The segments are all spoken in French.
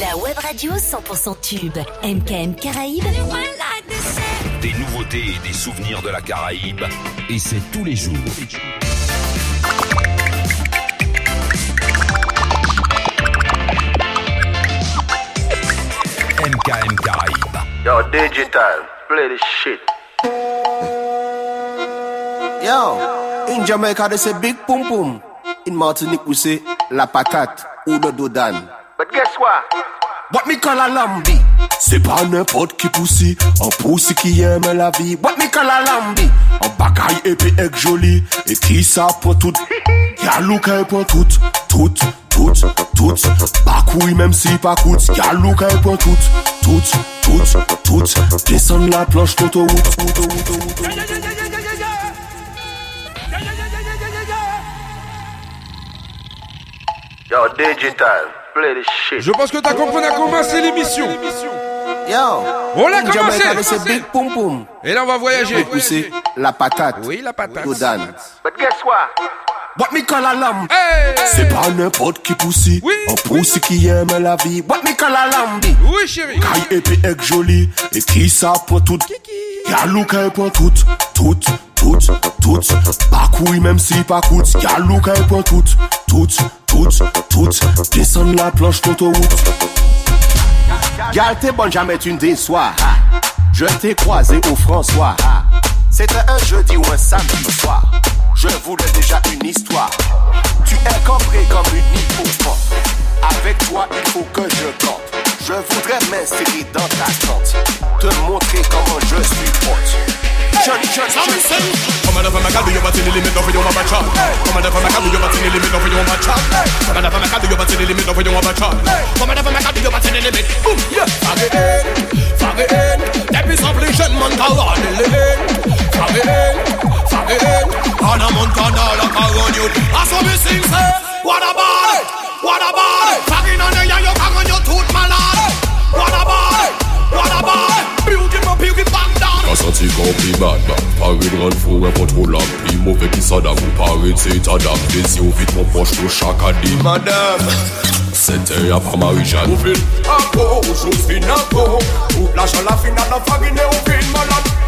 La web radio 100% tube. MKM Caraïbes. Des nouveautés et des souvenirs de la Caraïbe. Et c'est tous les jours. MKM Caraïbes. Yo, digital, play this shit. Yo, in Jamaica they say big pum pum. In Martinique we say la patate ou le dodan. But guess what? What me call a lambi? Se pa nepot ki pousi, an pousi ki yeme la vi. What me call a lambi? An bagay epi ek joli, e ki sa pou tout. Gyalou ka e pou tout, tout, tout, tout. Bakouy menm si pa kout, gyalou ka e pou tout, tout, tout, tout. Desan la planche toto wout, toto wout, toto wout. Yo, digital. Je pense que t'as compris, on a commencé l'émission. Yo, On l'a commencé. Say big pum pum. Et là, on va voyager. La patate. Oui, la patate. Dodan. But guess what? What me call a lamb? Hey, C'est pas n'importe qui poussi. Oui. Un poussi qui aime la vie. What me call a lambi? Oui, chérie. Épais et joli. Et qui ça pour tout? Y'a look pour tout. Tout, tout, tout. Pas couille même si pas coûte. Y'a look pour tout. Tout, tout, tout. Descendre la planche d'autoroute. Gal, t'es bonne, jamais tu ne déçois. Je t'ai croisé au François. C'était un jeudi ou un samedi soir. Je voulais déjà une histoire. Tu es cambré comme une hippopotame. Avec toi, il faut que je campe. Je voudrais m'insérer dans ta tente. Te montrer comment je suis pote. Johnny, Johnny. Come on up, my God, you're about to the limit of your mama chop. Come on up, my God, you're about to the limit of your mama chop. Come on up, my God, you're about to the limit of your mama chop. Come on up, my God, you're about to the limit. Boom, yeah. Fag it in, fag it in. Depuis s'oblige, man, caron de l'in. Fag it in, fag it in. On a Montana, la caron you. I saw me sing, say, what about it? What about it? Fagging on the yeah, you caron your tooth, malade. What about it? What about it? Beauty, my beauty, Kasa tika ou pi badman Parid ran foun repot ou lam Pi mou vek isa dam Parid se ita dam Desi ou vit mou poch tou chaka di Madam Sete ya pa marijan Ou vin apo, ou joun fin apo Ou la chan la fin an la fagine ou vin malad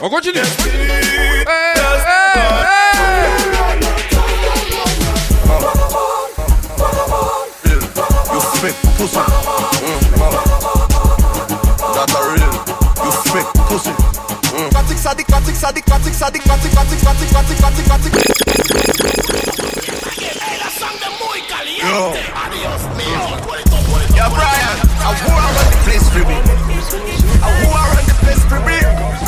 On continue. Hey, hey, hey. You fake pussy. That's a. You fake pussy. Sadik, Sadik, Sadik, Yeah, Brian. I who around the place for me? I who the place for me?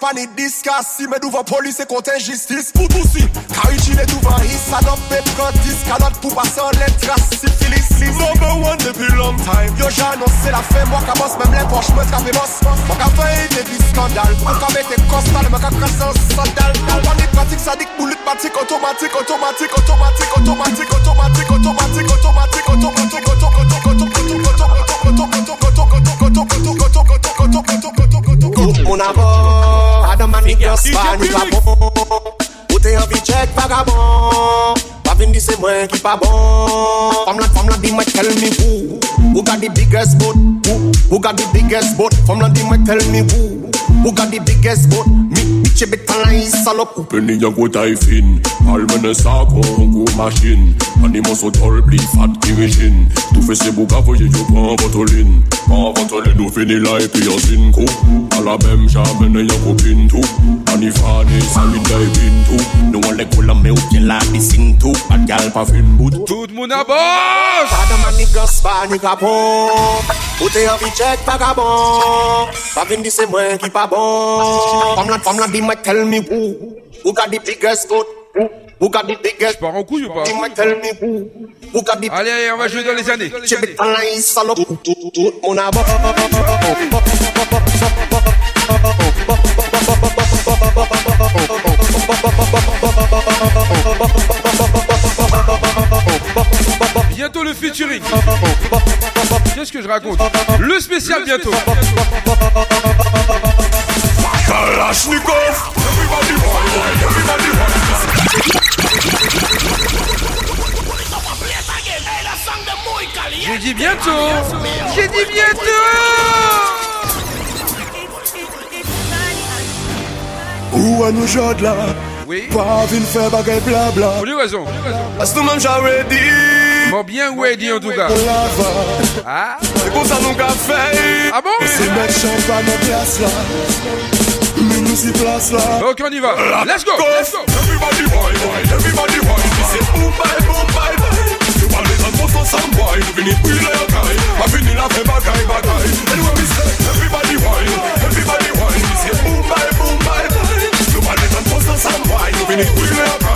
pa ni diskasi Men nou van polis e konten jistis Pou tousi, karichi le nou van his Adop pe prantis, kalot pou pasan le tras Sifilis, lis, number one depi long time Yo se la fe, mwa ka Mem le poch mwen trape Mwa ka fe depi skandal Mwa ka mette kostal, mwa ka krasan sandal Mwa ni pratik sadik, patik Otomatik, otomatik, otomatik mon avant Adam man nigga Spanish la bon Ou t'es envie check vagabond. Pas vin di c'est moi qui pas bon. Femme la femme la di moi tell me who. Who got the biggest boat? Who, who got the biggest boat? Femme la di moi tell me who. Who got the biggest boat? Mi, bitch betaille salope Penny ya go taifin Almene sa kon go machin Animan so tol pli fat kirishin Tou fe se bouka voye yo pan vantolin Pan vantolin nou fini la epi yo zin ko A la mem jamene ya go pintou Ani fane salin da epintou Nou an le kola me ou ke la disin tou Pat gal pa fin bout Tout moun a bosh Pada man ni gas pa ni kapon Ou t'es envie check vagabond. Pas vin di c'est moi qui pas bon. Femme la, dis-moi tell me who. Who got the biggest foot Who? Got the biggest Je pars en couille ou pas? Dis-moi tell me who. Who got the Allez, allez, on va jouer dans les années. Dans la salope. Tout, tout, tout, tout mon abo Bientôt le featuring. Qu'est-ce que je raconte Le spécial bientôt. J'ai dit bientôt. J'ai dit bientôt. Où à nous jode là Oui. Pas vin faire bagay blabla Pour lui raison. Parce que même j'aurais Bon, bien ready en tout cas. On la va Ah, C'est comme ça nous qu'a fait. Ah bon Ok, on y va. Let's go. Let's go. Everybody everybody boy. La Anyway we say Everybody everybody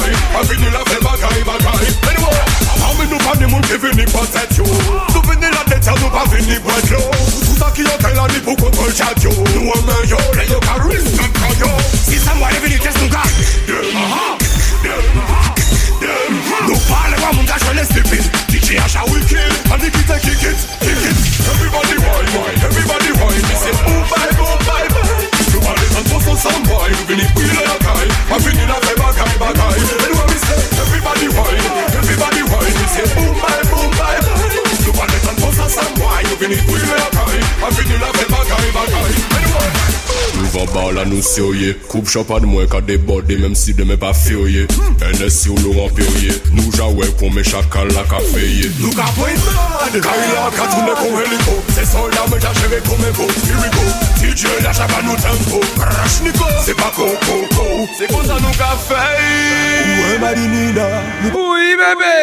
try A vinil a fel bagay bagay Anyway A mi nou pa ni moun ki vinil potet yo Nou vinil a det ya nou pa vinil bret yo. Sou sa ki yo the a ni pou kontrol chat yo. Nou yo, le yo ka rin nan ka yo. Si sa mwa le vinil tes nou ka Dem aha, dem aha Nou pale wa moun da jwe le DJ Asha wicked And the kick it, kick it. Everybody wine, wine, everybody wine Say boom, bye, boom know some boy Even if we like a guy I feel in a way bagay bagay And what we say Everybody wine Everybody wine We say boom bye boom bye bye. You want it and possess some wine Even if we like a guy I feel in a way bagay bagay And what Nouva bal anonsyo ye Koup chapan mwen ka debode Mem si demen pa fyo ye NS yo nou anpyo ye Nou jawe pou me chakal la ka feye. Nou ka pou yi mad. Kari e la katoune kon heliko. Se solda men ta chere kon men go Here we go TJ la chapan nou tempo Krashniko Se pa kon kon kon Se kon sa nou ka feye. Ouwe madinina Ouye bebe.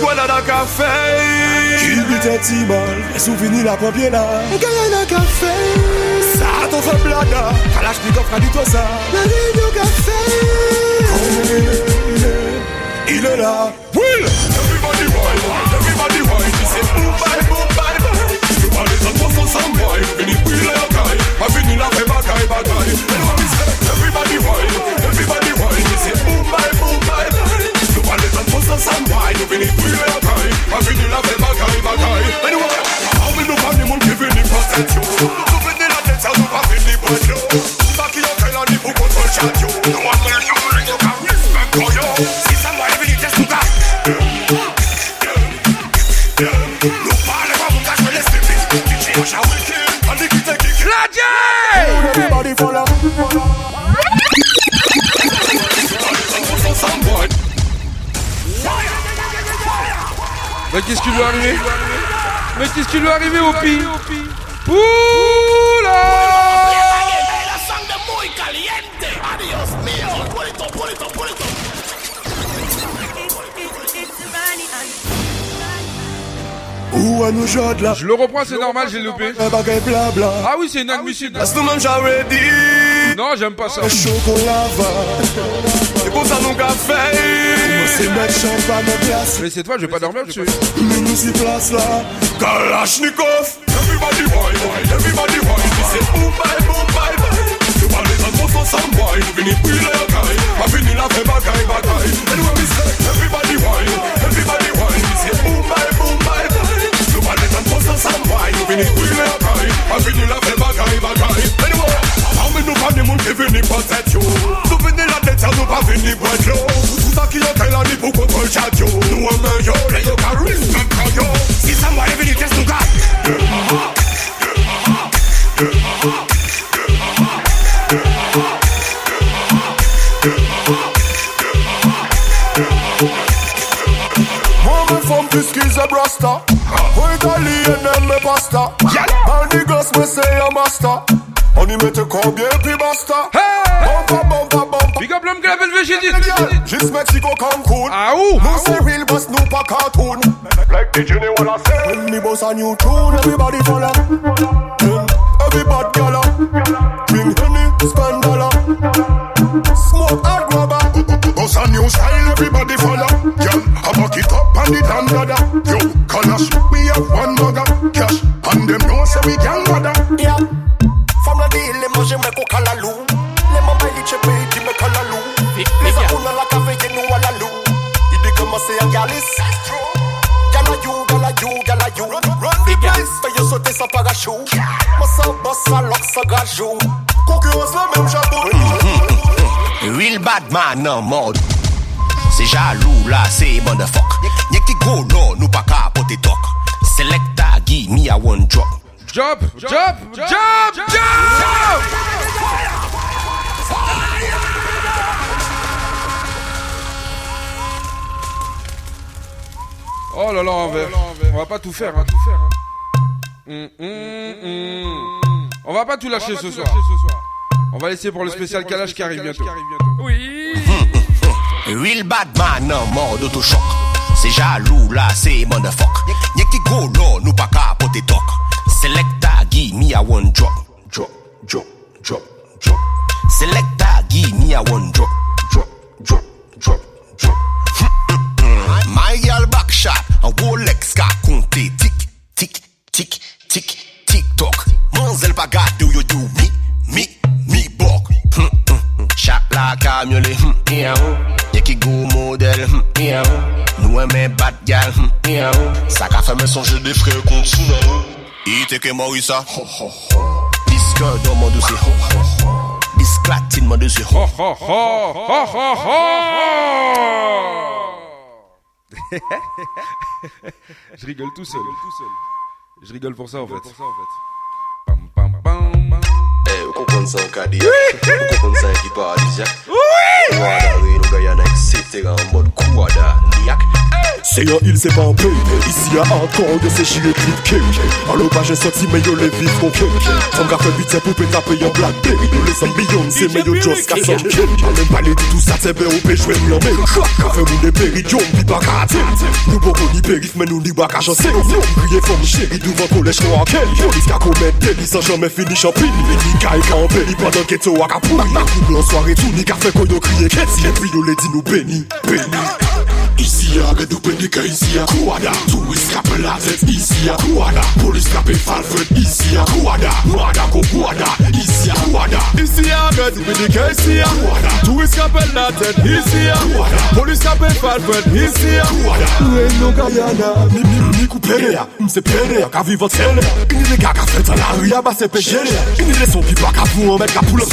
Gwana e la ka feye. Kilbite ti bal. Sou fini la popye la. Gaya la ka feye. ton fè blada Kalash ni to sa Il est là Will Everybody wine Everybody wine Ti se boom bye boom bye bye Ti wale sa to son san boy Vini pile yo kay Ma vini la fè bagay bagay guy. mi Everybody wine Everybody wine Ti se boum bye boum bye bye Ti wale sa to son san boy Vini pile yo kay Ma vini la fè bagay bagay Anyway guy. me nou pa ni moun ki vini pa se Ti Mais qu'est-ce qui lui est Mais qu'est-ce qui lui est au pire Oula Où à nous jode là. Je le reprends, c'est normal, j'ai loupé. Ah oui, c'est même j'aurais dit Non, j'aime pas ça. C'est pour place. Mais cette fois, je vais pas dormir dessus. Mais nous y place là. Kalashnikov Everybody everybody C'est boom bye, boom bye, bye. Tu boy la caille Pas fini la fait bagaille, bagaille we make I've been in a fell bagay bagay Anyway How many of them will give any possess you? Tu vini la tête à nous pas vini boîte Tout ça qui est tel à l'époque au tol chat yo Nous on meurt yo, les yo carrés, même quand yo. Si ça m'a révélé, qu'est-ce nous gagne De ma ha, de ha, ha from brasta. Italian and me say a master. On y met corps bien puis basta. Bumper, bumper, bumper. Big up l'homme qui l'appelle Végédite. Juste Mexico, Cancun. Ah où Nous c'est real boss, nous pas cartoon. Like the Junior wanna say. When me boss a new tune, everybody follow. Then everybody gala. Bring honey, spend dollar. Smoke hard grabber. Boss a new style, everybody follow. Girl, I back it up on the dandada. Yo, Kalash, we have one bugger. Cash, and them know say we can ça gajou. Concurrence la même chapeau. Real bad man en mode C'est jaloux là, c'est motherfuck Y'a qui go non, nous pas capoter talk Selecta, give me a one drop Jump, jump, jump, jump. Oh là là, on va, on va pas tout faire. Hein. Hum, hum, hum. On va pas tout lâcher ce soir. On va laisser pour le spécial Kalash qui arrive bientôt. Oui. Real bad man en mode autochoc C'est jaloux là, c'est motherfuck Y'a qui go non, nous pas capoter talk Selecta, give me a one drop Drop, drop, drop, drop. Selecta, give me a one drop Drop, drop, drop, drop. My girl back shot En Rolex ka compter Tic, tic, tic, tic, Manzel pas gâté ou yo do mi, mi, mi bok Hum, hum, hum. Chat la oh. Y'a qui go modèle, hum, yeah, oh. Nous aimons bad gal, hum, yeah, oh. Ça qu'a fait me songer des frères contre Tsunami Il était que Morissa Disque dans mon dossier Disclatine mon dossier Oh, oh, oh, oh, oh, oh. Je rigole tout seul. Je rigole pour ça en fait. kukonza ekipadi wada kuwada C'est un île, c'est pas un pays Ici y'a encore de ces chiens clip En l'opage est sorti mais yo les vivent qu'on kick Femme qu'a fait 8 pour pétaper y'a black day Nous les sommes millions c'est mais yo just qu'à son kick En même pas les dit tout ça c'est bé ou bé joué ni en mec Qu'a fait moun des péris y'a m'bi pas qu'à Nous bon beaucoup ni périph mais nous ni pas qu'à chancer Crier femme chérie devant collège qu'on a quel Police qu'a commettre délit sans jamais finir champigny. Ni qu'à y'a en pays pendant qu'est au Acapulco N'a couple en soirée tout ni qu'a fait qu'on y'a crié qu'est-ce Et puis yo les dit nous béni, béni Ici easier Gè dupen di kè easier. Kou ada, tou iskape la zèt easier. Kou ada, pou fal fred easier. Kou Easier, kou Easier, gè dupen di kè easier Kou la zèt easier. Kou ada, pou fal fred easier. Kou ada, nou gayana Mi, mi, mi kou pere ya, mse pere ya Ka vivot sele, ini de gà ka an la ria Ba se peche le, ini de son pipa Ka pou an met ka pou lop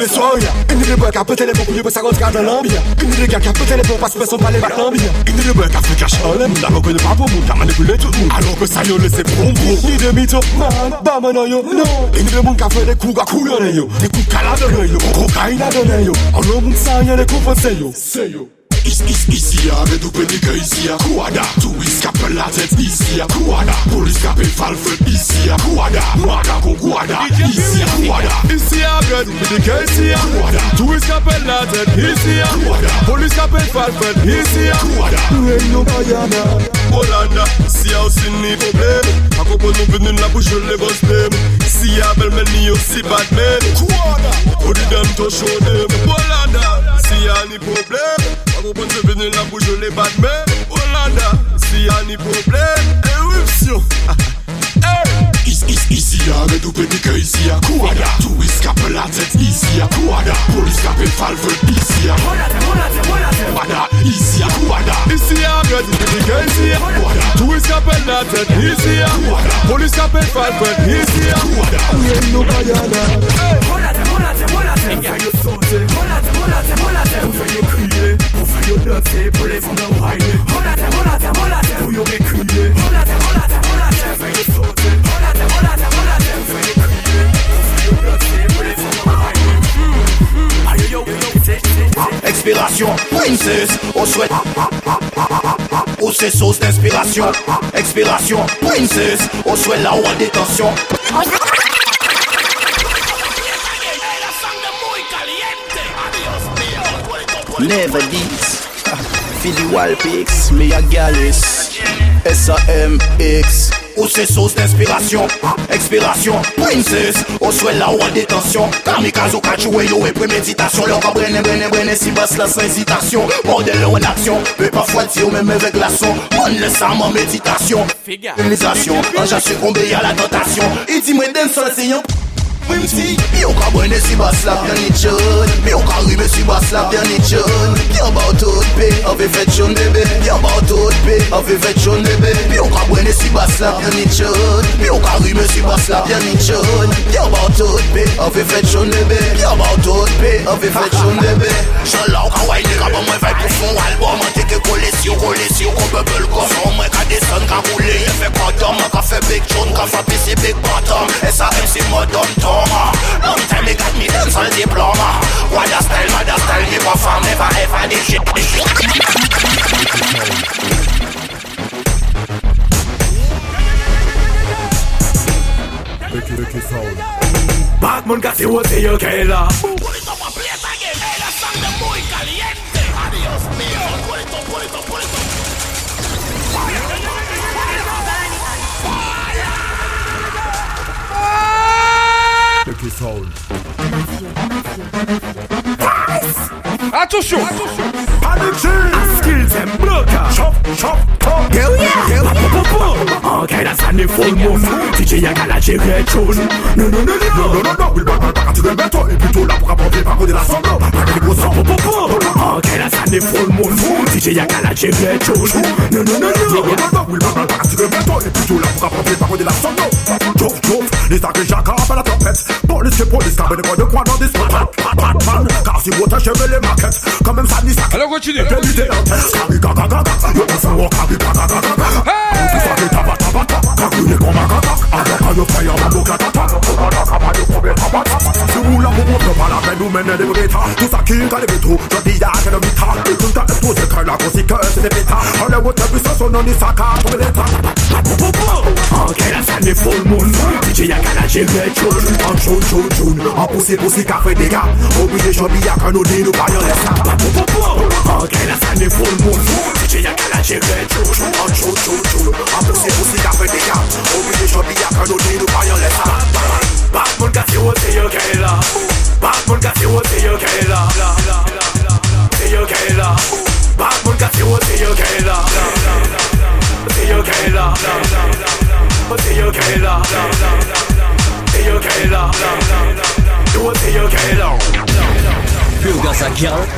le hmm, Ini ka pète le pou pou pe sa Ini Telepo pas mè son pale batan byan Gini de bè ka fè kachan lè Moun da kokè de papo moun manipule tout moun Alon ke sa yo lè se prom bro Ni de mito man, ba man yo No, gini de moun ka fè de kou ga kou yo. De kou kala de yo, kokaina de yo. An lè moun sa yon de kou fè yo. Se yo. Isiya, bedou pedi ke isiya for tou iskape la tet isiya Kouada, polis kape falfred isiya Kouada, mwada kon kouada Isiya, kouada Isiya, bedou pedi ke isiya Kouada, tou iskape la tet isiya Kouada, polis kape falfred isiya Kouada, reino bayana Bolanda, siya ou sin ni problem Akoko nou venin la bouche le gostem Siya bel men ni yo si batmen Kouada, odi dem to show dem Bolanda si y'a ni problème A propos nous venus la bouche les bad men Hollanda, si y'a ni problème Éruption Is, is, ici y'a que du pédica, ici y'a Kouada Tout escape la tête, ici y'a Kouada Pour escaper Falfred, ici y'a Kouada Ici y'a Kouada Ici y'a un gars du PDK, ici y'a Tout escape la tête, ici y'a Pour escaper Falfred, ici y'a Expiration, princess, on souhaite d'inspiration. Expiration, princess, la ou détention Never this Fi di walpiks, mi a galis S-A-M-X Ou se sos d'inspiration, expiration. Princess, ou swel la ou an detansyon Kamikaze ou kachouwe yo e premeditasyon Lò ka brene brene brene si bas la san ezitasyon Bordel ou en aksyon, pe pa fwati ou meme ve glason Mon lesan man meditasyon Féga, féminisasyon, anja sukombe ya la tentasyon E di mwen den sol se yon Mwen mti, mi yo ka bwene si bas la pyanit joun Mi yo ka ribe si bas la pyanit joun i'm Bien bateau de paix, affection bébé Puis on caboué les si basse là, bien ni chaude Puis on carrime si basse là, bien ni chaude Bien bateau de paix, affection bébé Bien bateau de paix, affection bébé Chaleur kawaii nigga bon moi vibe pour fond. Album T'es que collé sur collé sur qu'on bubble cochon Moi qu'à descendre qu'à rouler, y'a fait condom Qu'à fait big John, qu'à fait PC big bottom. S.A.M. c'est mode homme tom Long time they got me dance all diploma What style, what style, give a femme, never ever this shit Batman casi bolsillo que la. Purito aprieta que la sangre muy caliente. Adiós mío, purito, purito, purito. Fire! Fire! Fire! Fire! Attention Skills and broker Chop, chop, chop. Girl, yeah, girl, pop, pop, pop. Oh, ok, kinda the full moon. DJ Yagala, j'ai rien chose No no no no. non, non, non Will Barman, pas quand tu veux mettre Et plutôt là pour apporter par contre de la somme Pas que les gros sang, pop, pop, pop. Oh, ok, kinda the full moon. DJ Yagala, j'ai No no no no. non, non, non, non, non Will Barman, pas to the veux mettre Et plutôt là pour apporter par contre de la somme Chop, chop, this a Christian car for the trumpets. Police to police car but the boy look one on this Bad, bad, bad man. Cause you water Chevrolet market. Come inside this Alors continue Kami gaga gaga You prefer walk Kami gaga gaga gaga Hey! Kami taba taba taba Kakune koma gaga Aga kayo fire Wabo gaga taba Kama kama yo kobe taba taba Si wula mo mo Propa la vendu mene de vita Tu sa king ka de vitu Jadi ya ke de vita Ikun ta etu se kaila Kosi ke se de vita Hale wote bisa sonon Ni saka Kobe leta Okay, that's any full moon. DJ ya ka la jere choun An choun choun choun An pousi pousi ka fe dega Obi de chobi ya ka nou di nou pa yon lesa Pou pou pou An ke la sa ne foun moun DJ ya ka la jere choun An choun choun choun An pousi pousi ka fe dega Obi de chobi ya ka nou di nou pa yon lesa Batman ka si wot se yo ke la Batman ka si wot se yo ke la Se yo ke la Batman ka si wot se yo ke la Se yo ke la kela Yo kela Yo kela Yo kela Real guys I count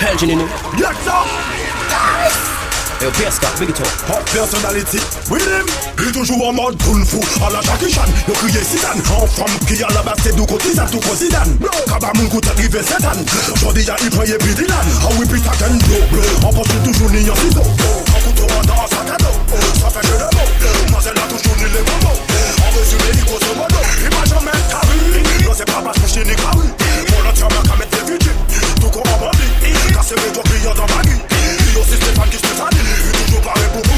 Helgin in Yes sir. Yo Pierre big talk Hot personality with him Il toujours en mode kung fu À la Jackie Chan. Yo crié Zidane. En femme qui a la base c'est du côté ça tout quoi Zidane Kaba mon coup arrivé cette année Jodi y'a il prend y'a puis Dylan Ah oui puis ça gagne bleu. On pense toujours ni en ciseau En couteau en dans un sac à dos Ça fait que le elle a toujours ni les bons mots. En résumé il grosso modo. Il m'a jamais carré Non c'est pas parce que je n'ai carré Mon entièrement qu'à mettre des budgets Tout qu'on en bandit Car c'est mes doigts brillants dans ma gueule Il y a aussi Stéphane qui se fait salir. Toujours pareil pour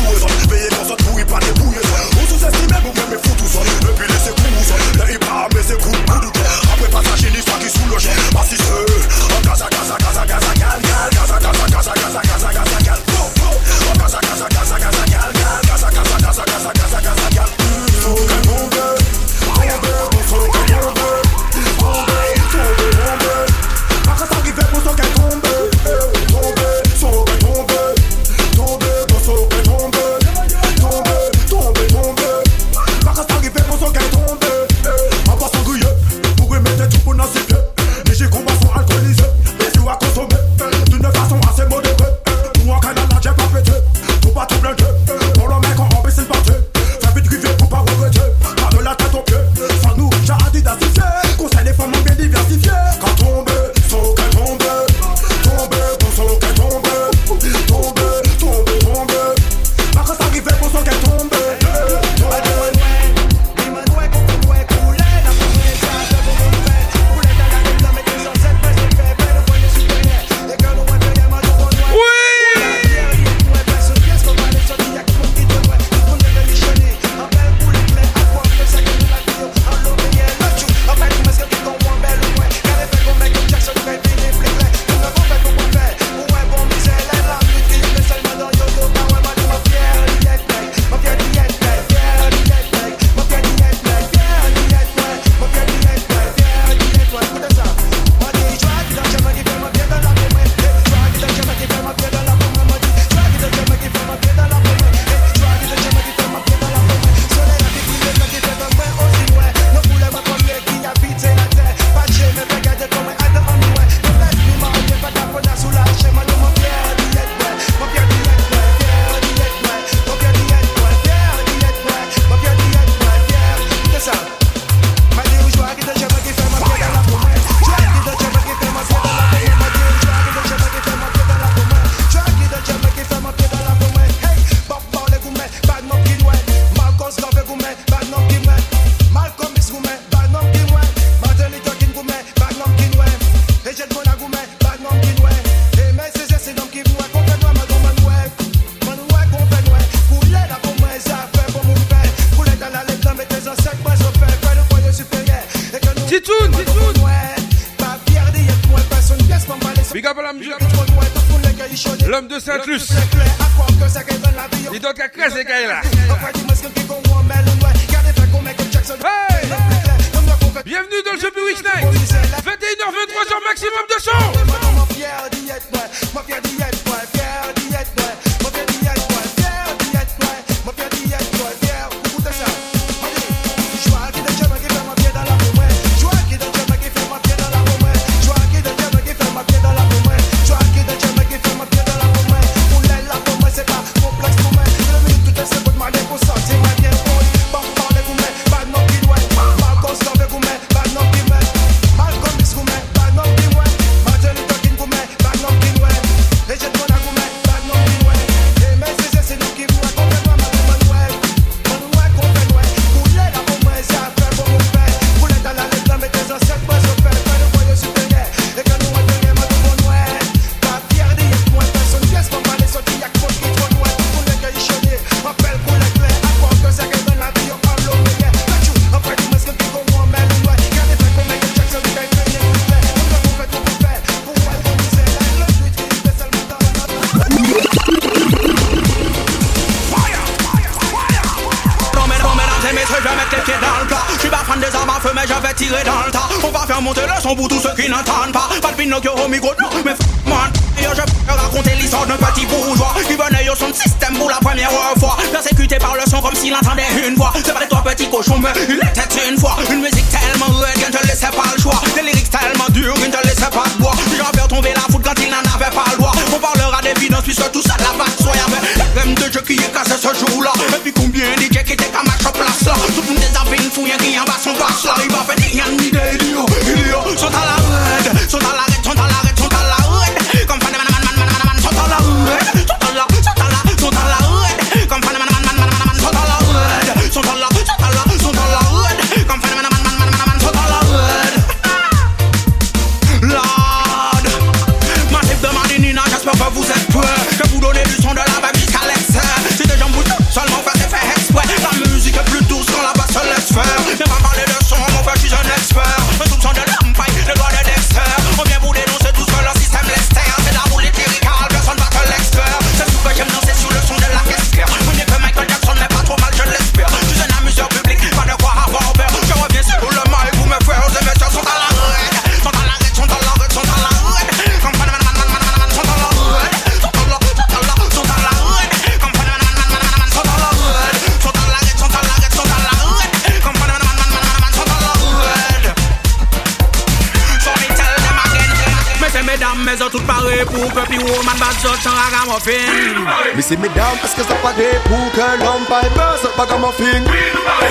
see me down, parce que ça pas des pour que l'homme piper saute pas comme un film.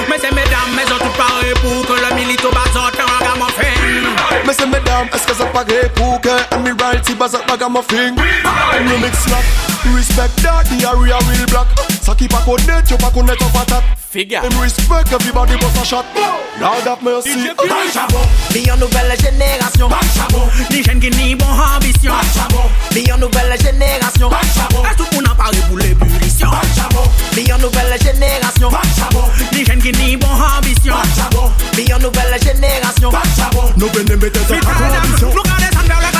Mais c'est mesdames, mais on tout paré pour que le milito bazote pas comme un film. Mais c'est mesdames, est-ce que ça pas des pour que Admiralty bazote pas comme un film. No mix slap, respect that, the area real black. Ça qui pas connaître, tu pas connaître en patate figure. Him respect everybody but a shot. Lord have mercy. Bal chabot. Bi nouvelle génération. Bal chabot. les jen qui ni bon ambition. Bal chabot. Bi nouvelle génération. Bal chabot. Et tout moun a pari pou l'ébullition. Bal chabot. Bi yon nouvelle génération. Bal chabot. les jen qui ni bon ambition. Bal chabot. Bi nouvelle génération. Bal chabot. Nou bende mbete sa akondisyon. Nou kade san vers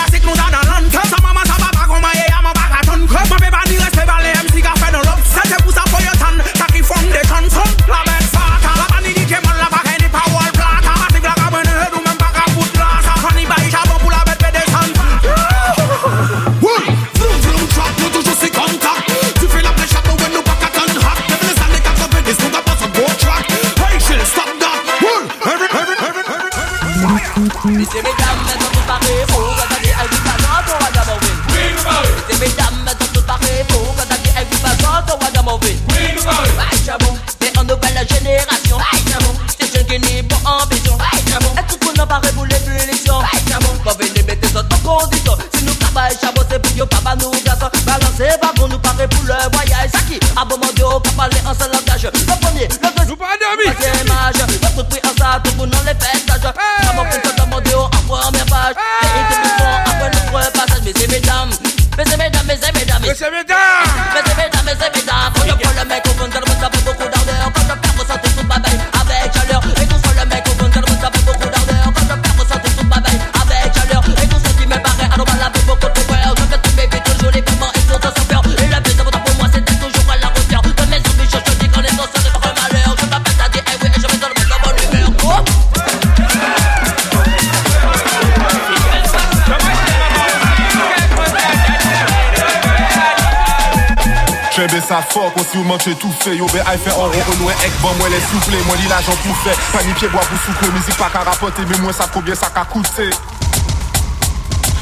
sa fort, si ou manche tout fait Yo be ay fe an ron au loin ek ban mwen les souffle Mwen li l'ajan pou fe, pa ni pied bois pou soukle Musique pas qu'à rapoter, mais moi ça combien ça qu'a coûté?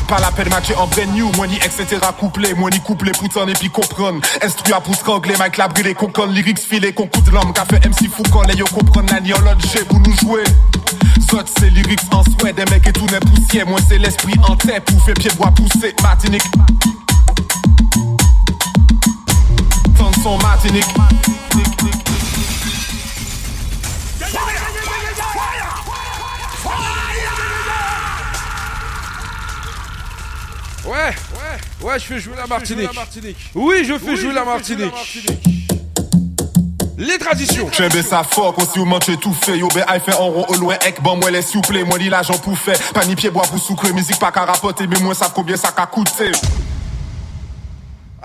Pas la peine matcher en brand new, moi ni etc. couplé, moi ni couplé t'en et puis comprendre. Instru à pour strangler, Mike la brûlé, qu'on conne, lyrics filé, qu'on de l'homme, fait MC fou quand les yo comprendre, en l'autre pour nous jouer. Zot c'est lyrics en souhait, des mecs et tout n'est poussière, moi c'est l'esprit en tête, pour faire pied bois pousser, Martinique. Son Martinique. Ouais, ouais, ouais, je fais jouer la Martinique. Oui, je fais jouer la Martinique. Les traditions. Chembe sa fort, si vous mangez tout fait. Yo be ay fait en rond au loin, ek bon moi les souple. Moi li l'argent pour faire. Pas ni pied bois pour soucler. Musique pas qu'à rapporter, mais moi ça combien ça qu'a coûté.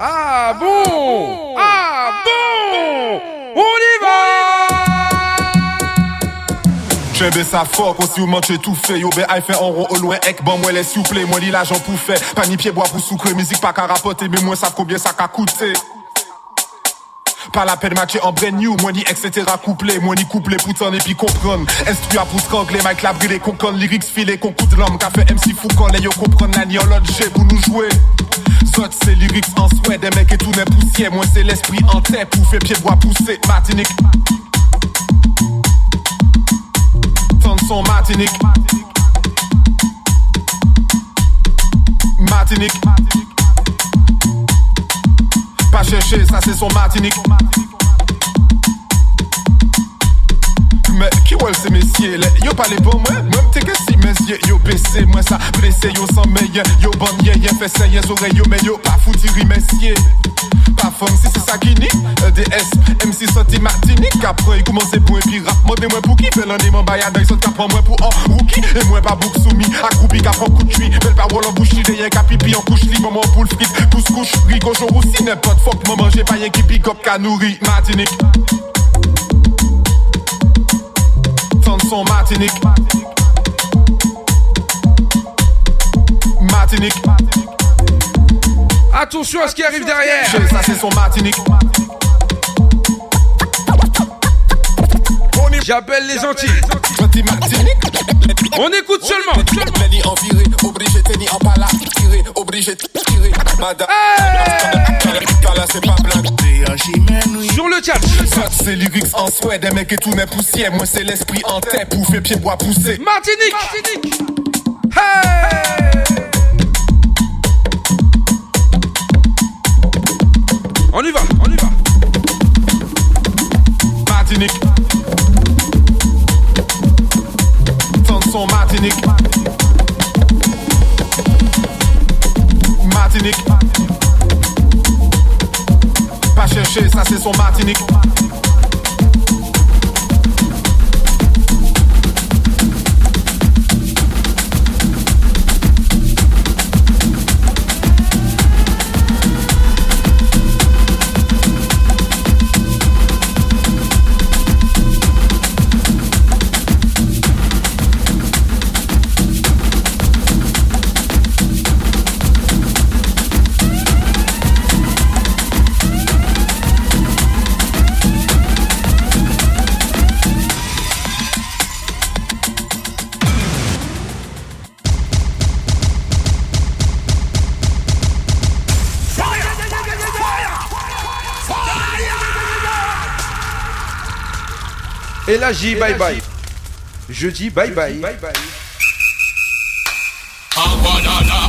Ah bon? Ah bon On y va Chembe sa fort, si vous mangez tout fait. Yo be ay fait en rond au loin, ek bon moi les souple. Moi li l'argent pour faire. Pas ni pied bois pour soucler. Musique pas qu'à rapporter, mais moi ça combien ça qu'a coûté. Pas la peine matcher en brand new, moi ni etc. couplé, moi ni couplé pour t'en et puis comprendre. Instru à pour strangler, Mike la brûlé, qu'on conne, lyrics filé, qu'on coup de l'homme, qu'a fait MC fou quand les yo comprendre, nani en l'autre G pour nous jouer. C'est lyrics en souhait, des mecs et tout n'est poussière, moi c'est l'esprit en tête, faire pied bois pousser, Martinique. Son Martinique. Martinique. Pas chercher, ça c'est son Martinique. Mais qui ouais c'est messieurs là Yo parlez pour moi, moi m'te que si messieurs Yo baissé, moi ça blessé, yo sans meilleur. Yo yé fait ça, yé oreilles yo Mais yo pas foutu messieurs. Pas femme si c'est ça qui nie EDS, MC sorti Martinique. Après il commence pour un puis rap Mode-moi pour qui? Fait l'année mon bayad Il saute qu'apprend moi pour un rookie. Et moi pas bouk soumis Accroupi qu'apprend coup de chuit Belle parole en bouche L'idée y'a qu'à pipi en couche Li maman pour le fric Pousse couche, rigo jour aussi N'importe fuck maman J'ai pas y'a qui pick up qu'à nourrir Martinique Tente son Martinique. Martinique. Attention à ce qui arrive derrière. Ça c'est son Martinique. J'appelle les Antilles. On écoute seulement. Lenny c'est pas blague. Sur le chat. C'est lyrics en souhait, des mecs et tout n'est poussière. Moi c'est l'esprit en tête, pour faire pied bois pousser. Martinique. Martinique. Hey. On y va, on y va. Martinique. Tente son Martinique. Martinique. Chercher, ça c'est son Martinique. Et là, j'y bye bye. Je dis bye bye. Bye bye. Aguadada,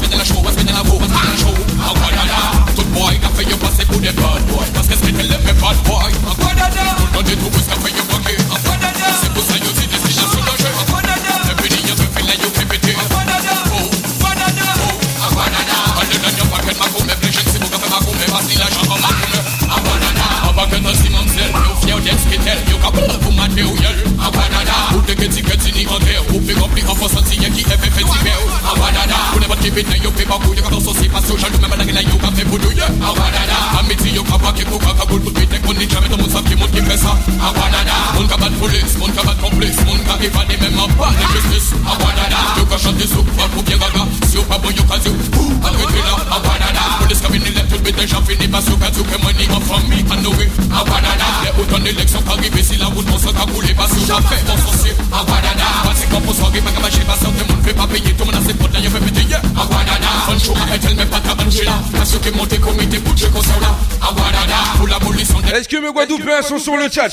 sont sur le chat.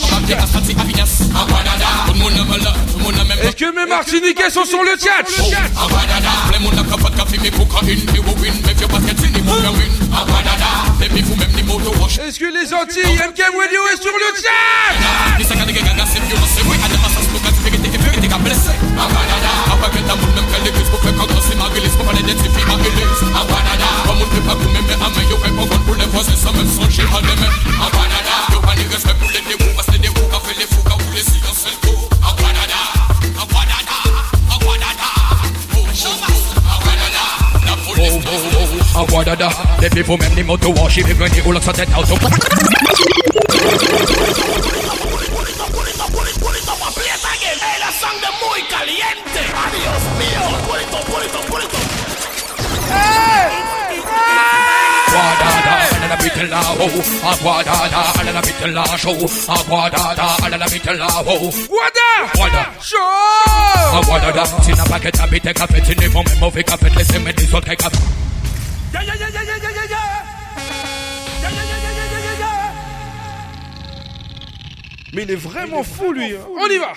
Est-ce que mes Martiniquais sont sur le chat. Est-ce que les Antilles MKM Radio est sur le chat? moda da Les people même les motos wash Ils veulent venir où l'on s'entend auto Aguadada, alla la bit la show. Aguadada, alla la bit la ho. Wada, wada, show. Aguadada, sin a packet a bit a café, sin a moment of a café, listen me this old café. Mais il est vraiment fou lui. hein. On y va.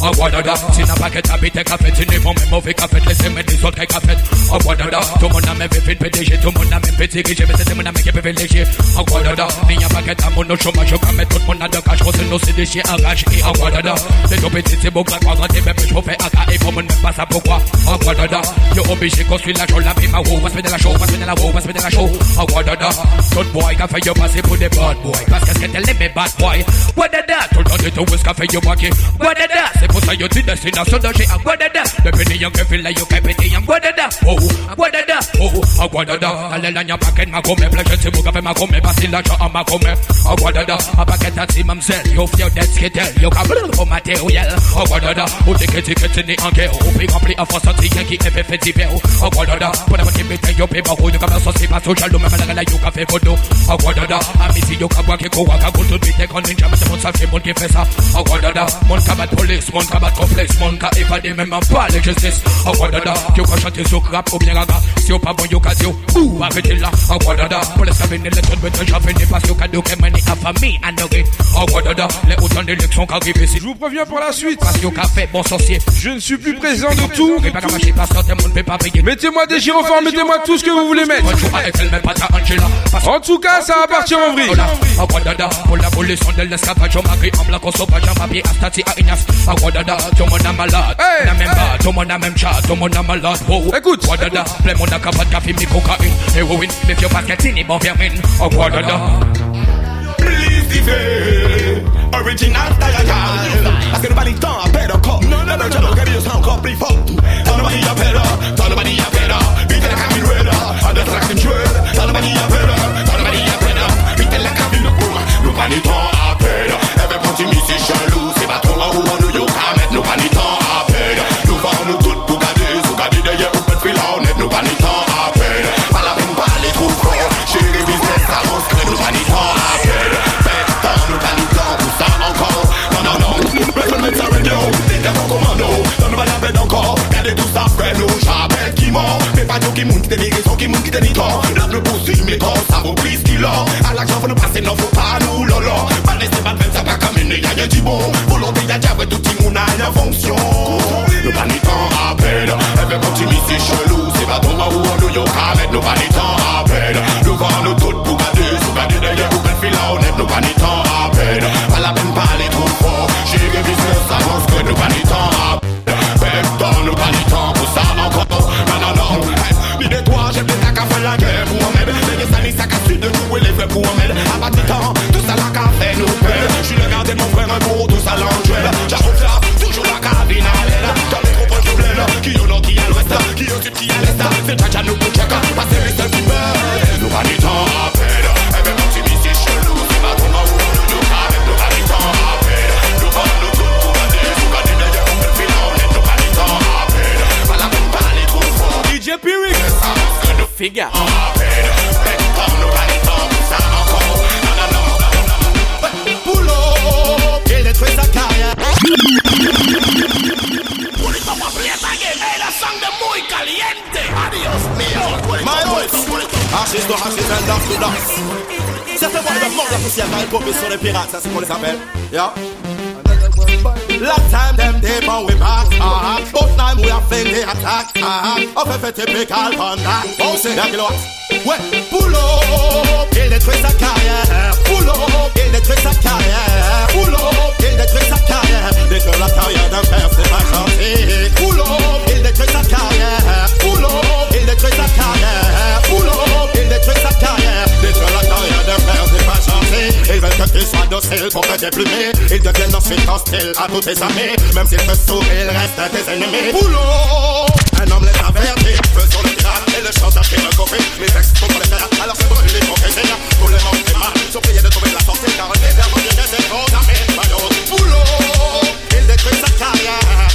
I wanna da Tina packet a bit a cafet In the moment of a cafet Listen me this old cafet I wanna da Tumuna me vivin pedishi Tumuna me piti Gishi me sisi muna me kipi vilishi I wanna da Ni a packet a munu shuma Shuka me tut muna da kash Kosi no sidi shi agash I I wanna da The dupi titi bukla Kwaza te me pish Pofe aka e pomun me pasa pokwa I wanna da Yo obi shi koswi la show La pima wo Vas me de la show Vas me de la wo Vas me de la show. I wanna da Good boy Cafe yo pasi pude bad boy. Vas kes ke te limi bad boy. What a da Tulon de tu whiska fe yo waki What a da society that's in a so she a go. The penny young feel like you can penny young go. Oh, a go. Oh, a go da da. A le lanya packet ma come pleasure to move ma come basila cho ma come. A go da da. A packet that see mamsel you feel that's get tell you can blue for Mateo yell. A go da. Who take it in the angle. Who pick up a force to take it every fifty bell. A go. Put up a tip in your paper who you can also see my social do me like you can feel do. A go da da. A you can walk it go walk a go to be take on ninja but the monster feel mon confessor. A go da da. Mon at police Aguadada, mon cabat police, mon cabat complexe, mon cas évadé, même en pas de justice. Aguadada, yo qu'a chanté sur rap ou bien raga, si yo pas bon, yo qu'a dit, ouh, arrêtez là. Aguadada, pour les saviner, les tonnes, mais déjà fini, parce que cadeau, que mani, a famille, à nourrir. Aguadada, les autant d'élections qu'arrivent ici. Je vous préviens pour la suite. Parce yo qu'a fait bon sorcier. Je ne suis plus présent de tout. On pas le pas. Mettez-moi des gyrophares, mettez-moi tout ce que vous voulez mettre. En tout cas, ça va partir en vrille. Aguadada, pour l'abolition de l'esclavage, on m'agrée en blanc, au sauvage, en papier, à stati, à Ignace. Aguadada, Wada da, tomo na malat hey, Na mem bad, tomo na mem chat Tomo na malat, oh good. wada da Play mon akabat, café, mi cocaïne win. If your pocket in it, your vermin Oh, wada da Please divide Original style Parce que nobody done a better cup. No, no, no, no Give you some cup, free folk Tell nobody a better not nobody a better Beat that happy ritter And that's like a drill i deni to pussy. me posimi to, sa vou plis ki lo Alak jan fè nou pase nou fò pa nou lolo Bane se bat ven sa pa kamene ya ye jibo Volonte ya javè touti moun a yon fonksyon Nou pa ni tan apèd Evè konti mi se chelou Se va tomba ou an nou yo kamet Nou pa Nobody tan pour de la guerre pour Mais du temps, tout ça la nous pèle Je suis le de mon frère un pour tout ça l'enduelle. J'arrive là, toujours la cabine à l'aile. Dans les points pleines Qui au nord, qui à l'ouest Qui au qui à l'est. C'est Tcha nous pour check. Passer les qui meurent Nous pas du temps Figure to Dance. Certains boys doivent mordre la poussière sur les pirates, ça c'est qu'on les appelle. Yeah. Last time them day but we back ah, But time we have failed the attack ah, Of a typical contact Oh c'est la kilowatt Ouais, boulot Il détruit sa carrière Boulot Il détruit sa carrière Boulot Il détruit sa carrière Détruire la carrière d'un père c'est pas gentil Boulot Il détruit sa carrière Boulot Il détruit sa carrière Boulot Il détruit sa carrière Ils veulent que tu sois docile pour te déplumer. Ils deviennent ensuite hostiles à tous tes amis. Même s'ils te sourient, ils restent tes ennemis. Boulot! Un homme les avertit sur le pirate et le chanteur qui me copie Mes ex sont pour les faire Alors c'est brûlé les confessions Tous les membres des mains sont de trouver la sortie Car les verbes de des condamnés Boulot! Il détruit sa carrière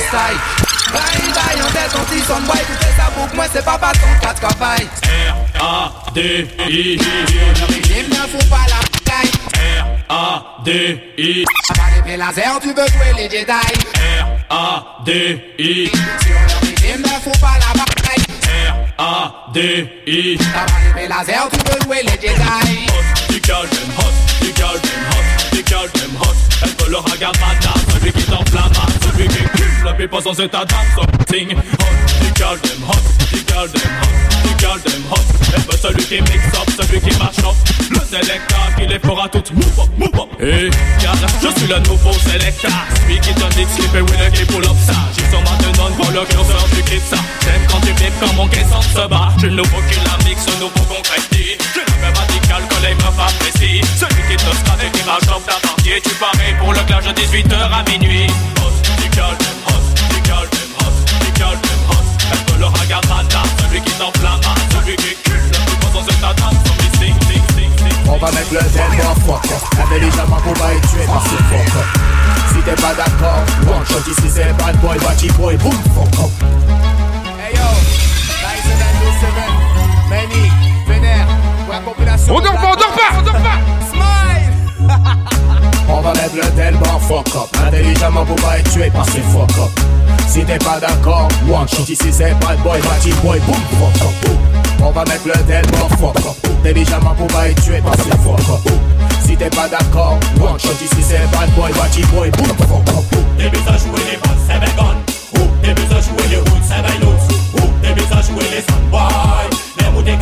style Bye bye, on tête en petit son boy Écoutez ça pour que moi c'est pas pas ton quatre capailles R-A-D-I régime ne fout pas la caille R-A-D-I Pas les laser, tu veux jouer les Jedi. R-A-D-I régime ne fout pas la bataille R-A-D-I T'as pas les laser, tu veux jouer les Jedi. Du girl them hot, du girl them hot, du girl them hot. Elle veut le ragamana, pipa sans état Something hot, du girl them hot, du girl them hot, du girl them hot. Elle veut celui qui mix up, celui qui marche up. Le sélecta qui les fera toutes. Move up, move up. Hey, regarde, je suis le nouveau sélecta Celui qui donne des slip et winner qui pull up ça. J'ai sur ma tenante pour le curseur du clip ça. J'aime quand tu bip quand mon caisson se bat. J'ai le nouveau qui la mixe, le nouveau concrétise J'ai le même radical que les meufs apprécient. Celui qui te et qui marche dans ta partie Tu parais pour le clash de 18h à minuit Celui qui t'enflamme Celui qui cule, le dans Son missing, On va mettre le fuck Intelligemment pour pas être tué par ce Si t'es pas d'accord, one shot ici c'est bad boy, batty boy, boom fuck up Hey yo, 9727 Manny, Vénère. Pour la population On dort pas, on dort pas, on dort pas. Smile. On va mettre le fuck up Intelligemment pour pas être tué par ce fuck up Si t'es pas d'accord, one shot ici c'est bad boy, batty boy, boom fuck up On va mettre le tempo en fuck up Intelligemment pour pas tué par ce fuck up Si t'es pas d'accord, one shot ici c'est bad boy, batty boy, boom fuck up buts à jouer les bots, c'est vegan buts à jouer les hoods, c'est vegan buts à jouer les sandboys. Les moudés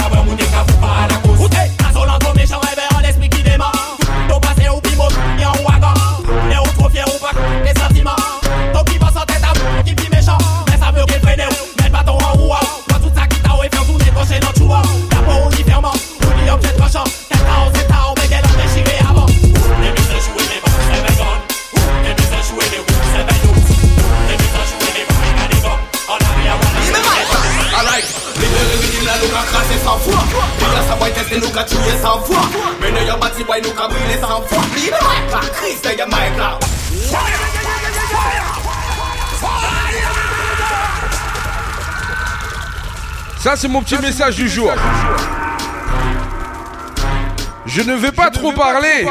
la Ça, c'est mon petit message du jour. Je ne vais pas trop parler.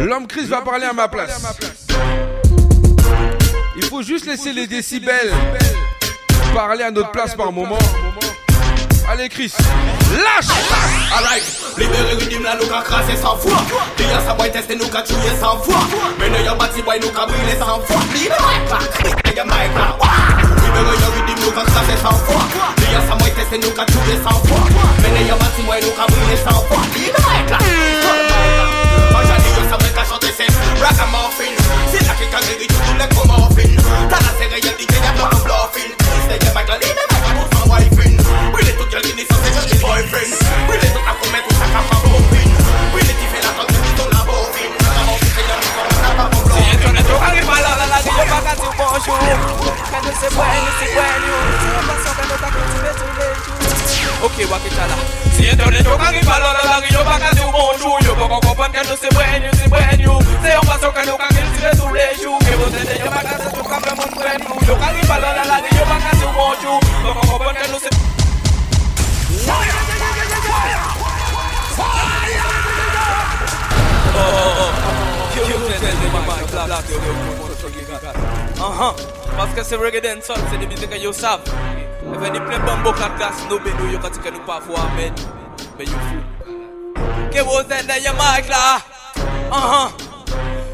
L'homme Chris va parler à ma place. Il faut juste laisser les décibels parler à notre place par moment. Allez, Chris, lâche! Libéré Libere ridim la nou ka krasè san fwa Diya sa boy testè nou ka chouye san fwa Mè yon bati boy nou ka brile san fwa Libere pa, kre yon Libere yon ridim nou ka krasè san fwa Diya sa boy testè nou ka chouye san fwa Mè yon bati boy nou ka brile san fwa Libere la Anjani yon sa mwen ka chante se Ragamuffin Se la ki ka giri tout lè komorfin Ta la se reyel di gen pa an bluffin Se yon mic libere pa pou san wifin Brile tout yon lini san se yon boyfriend Brile Ok, wakitala Si yon tonen yo palo la lagi yo baka yo ou bonjou Yo boko kopan ke nou se bwen yon si bwen yon Se yon paso ke nou kagi si de sou le chou Ke bote de yo baka se tou kape moun bwen yon Yo yo, palo la lagi yo baka yo ou Yo Boko kopan ke nou se Aha, parce que reggae dancehall, c'est des musiques que vous savez. sav, puis, il plein de bambou qui classe nos bédos, ils ont dit que nous parfois, mais mais you fool. Que vous êtes derrière Mike là, aha.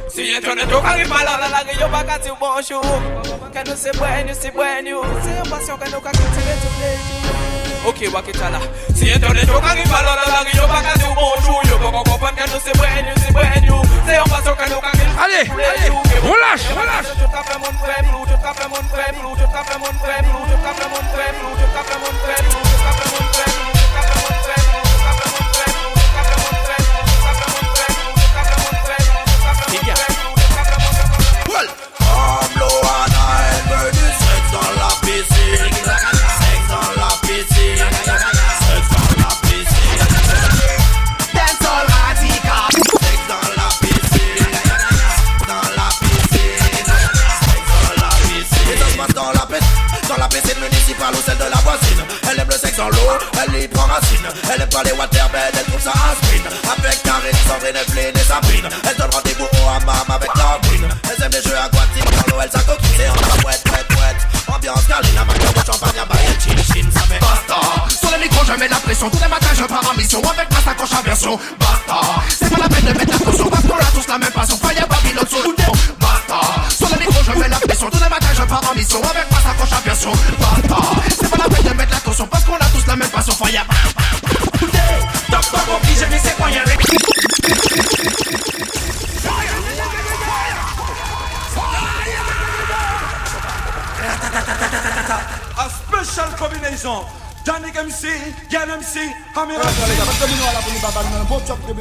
Si je tourne tout quand il parle, la langue, il va gâter bonjour. Que nous c'est brand new, c'est brand new. C'est une passion que nous avons cultivée tous les jours ok wakitala siyentone tokangibhalwala langi yobakazi umuntu yokokokopa nkano sibwenyu sibwenyu seyomasoka nokangiulash Elle aime pas les waterbeds, elle trouve ça aspirine. Avec Karine, Sandrine, Evelyne et Sabrine. Elle donne rendez-vous au hammam avec Darwin. Elle aime les jeux aquatiques, dans l'eau elle s'acoquine. Et en mouette, mouette, mouette. Ambiance câline, matin de champagne, un bail chin chin, ça fait basta. Sur le micro, je mets la pression. Tous les matins, je pars en mission avec ma sacoche à version. Basta. C'est pas la peine de mettre la pression parce qu'on a tous la même passion. Fire Babylone sur le Basta. Sur le micro, je mets la pression. Tous les matins, je pars en mission avec ma sacoche à version. Basta. C'est pas la peine de mettre la pression parce qu'on a tous la même passion. Fire. Special combination. Danik MC, Yan MC, Hamira.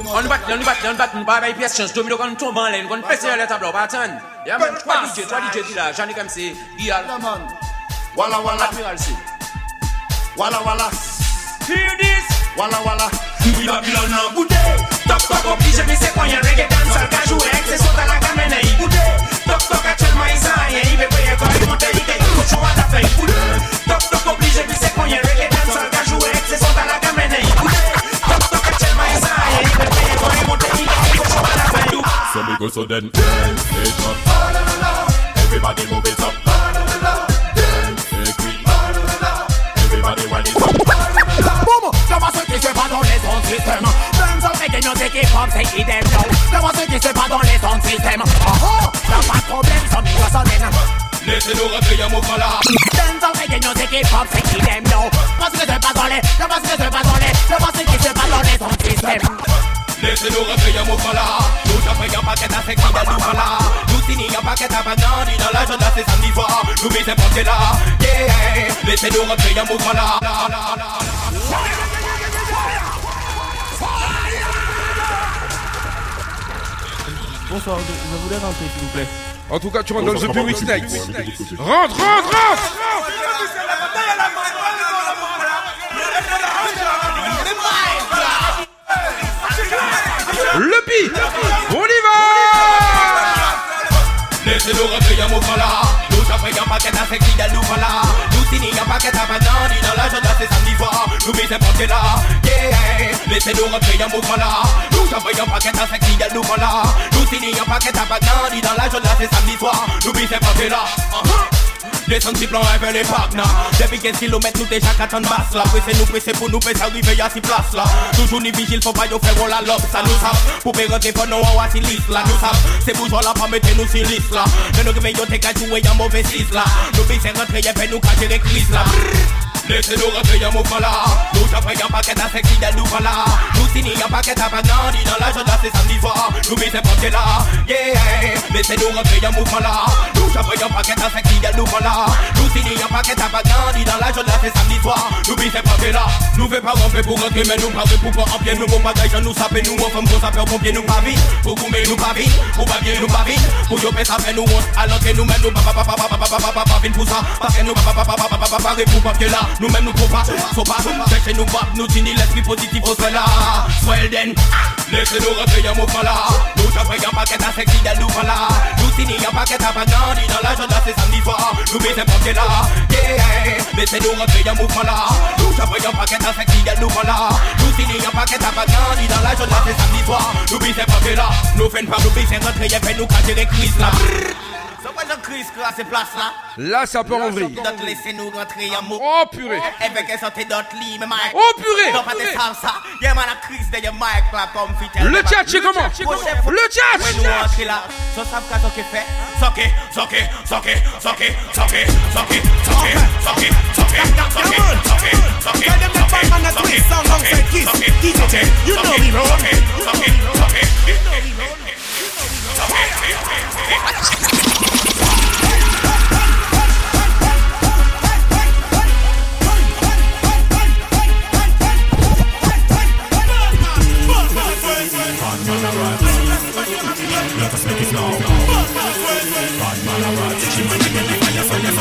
On bat, on bat, on bat, on bat, by pièce domino kon tombe en laine, kon pèse le tableau, pas attendre. Y'a man, trois DJ, trois DJ qui là, Jean-Nic MC, Dial. Walla walla. Admiral C. Walla walla. Hear this. Walla walla. Oui, Babylone en boudé. Top, top, obligé, mais c'est quoi, y'a reggae quand c'est y'a reggae dancehall qu'a joué avec ses sauts à la gamine, il boudé. Top, top, actuellement, il s'en rien, il veut payer quand il monte, il gagne tout chaud à la fin, il boudé. So me go so then dance it up. Everybody move it up. Dance it quick. Everybody wind it up. Boum, ça va ce qui se passe dans les sons système. communauté qui forme, c'est idem, yo. C'est ce qui se passe dans les sons système. Oh oh, t'as pas de problème, sans micro sonne. Laissez-nous réveiller mon là. Dans ton communauté qui forme, c'est idem, yo. Parce que c'est pas dans les, je pense que c'est pas dans les, je pense qui se passe dans les sons système. Laissez-nous réveiller mon là. Nous t'envoyons pas qu'à c'est qui dans nous là. Nous signons pas qu'à ni dans la c'est samedi soir. Nous mettons porter là. Yeah, laissez-nous réveiller mon là. Bonsoir, je, je voulais rentrer s'il vous plaît. En tout cas, tu rentres dans le The Public Night. Rentre, rentre, rentre. Le pi On y va mais y'a pas qu'à ta sec, il y a l'ouvre-là. Nous signes, y'a pas qu'à ta banane, dans l'agenda, c'est samedi soir. Nous misons pas que là, yeah. Laissez-nous rentrer, y'a mouvement là. Nous envoyons pas qu'à ta sec, il y a l'ouvre-là. Nous signes, a pas qu'à ta banane, dans l'agenda, c'est samedi soir. Nous misons pas là. Uh -huh. Les sons plans rêvent les partners Depuis 15 kilomètres nous déjà qu'à basse là. Pressez nous pressez pour nous pressez arriver à 6 places là. Toujours ni vigile faut pas yo faire la lobe Ça nous savent Pour rentrer pour nous avoir si liste là Nous savent C'est bourgeois là pas mettre nous si liste là. De nous réveiller yo t'es qu'à jouer y'a mauvais 6 là. Nous baissez rentrer y'a fait nous qu'à gérer crise là. Laissez-nous rentrer un mouvement là. Nous j'envoie un paquet à sexy de nous voilà. Nous signons un paquet à Bagnandi Dans l'agenda c'est samedi soir. Nous mettons papier là. Yeah. Laissez-nous rentrer un mouvement là. Nous j'envoie un paquet à sexy nous voilà, Nous signons un paquet à bagarre dans la jeune c'est samedi soir Nous c'est pas fait là Nous fait pas ramper pour rentrer mais nous pas pour pas en pied Nous bon bagage nous saper nous on femme qu'on saper pour pied nous pas vite Pour goûter nous pas vite Pour pas bien nous pas vite Pour yopé nous on Alors que nous même nous papa papa papa papa papa papa vite pour ça Parce que nous papa papa papa papa papa pour pas là Nous même nous trop pas Faut pas Chez nous pas nous signons l'esprit positif au soleil Swelden ah Leke nou rentre yon mou fan la Nou chanpre yon paket a sek idel nou fan la Nou sini yon paket a panjan Di nan la janda se samdi fwa Nou bete panke la Yeah Leke nou rentre yon mou fan la Nou chanpre yon paket a sek idel nou fan la Nou sini yon paket a panjan Di nan la janda se samdi fwa Nou la Nou fen pa nou bete rentre Yon fen nou kante de kriz la C'est pas Jean-Christ qui a ces places là Là, ça peut en vrille. Rentrer Oh purée Avec un sorte d'autres lits, mais Mike Oh, purée, Non pas Y'a de Mike là comme fit Le tchatch, comment Le tchatch nous rentrer là You know me, bro. Let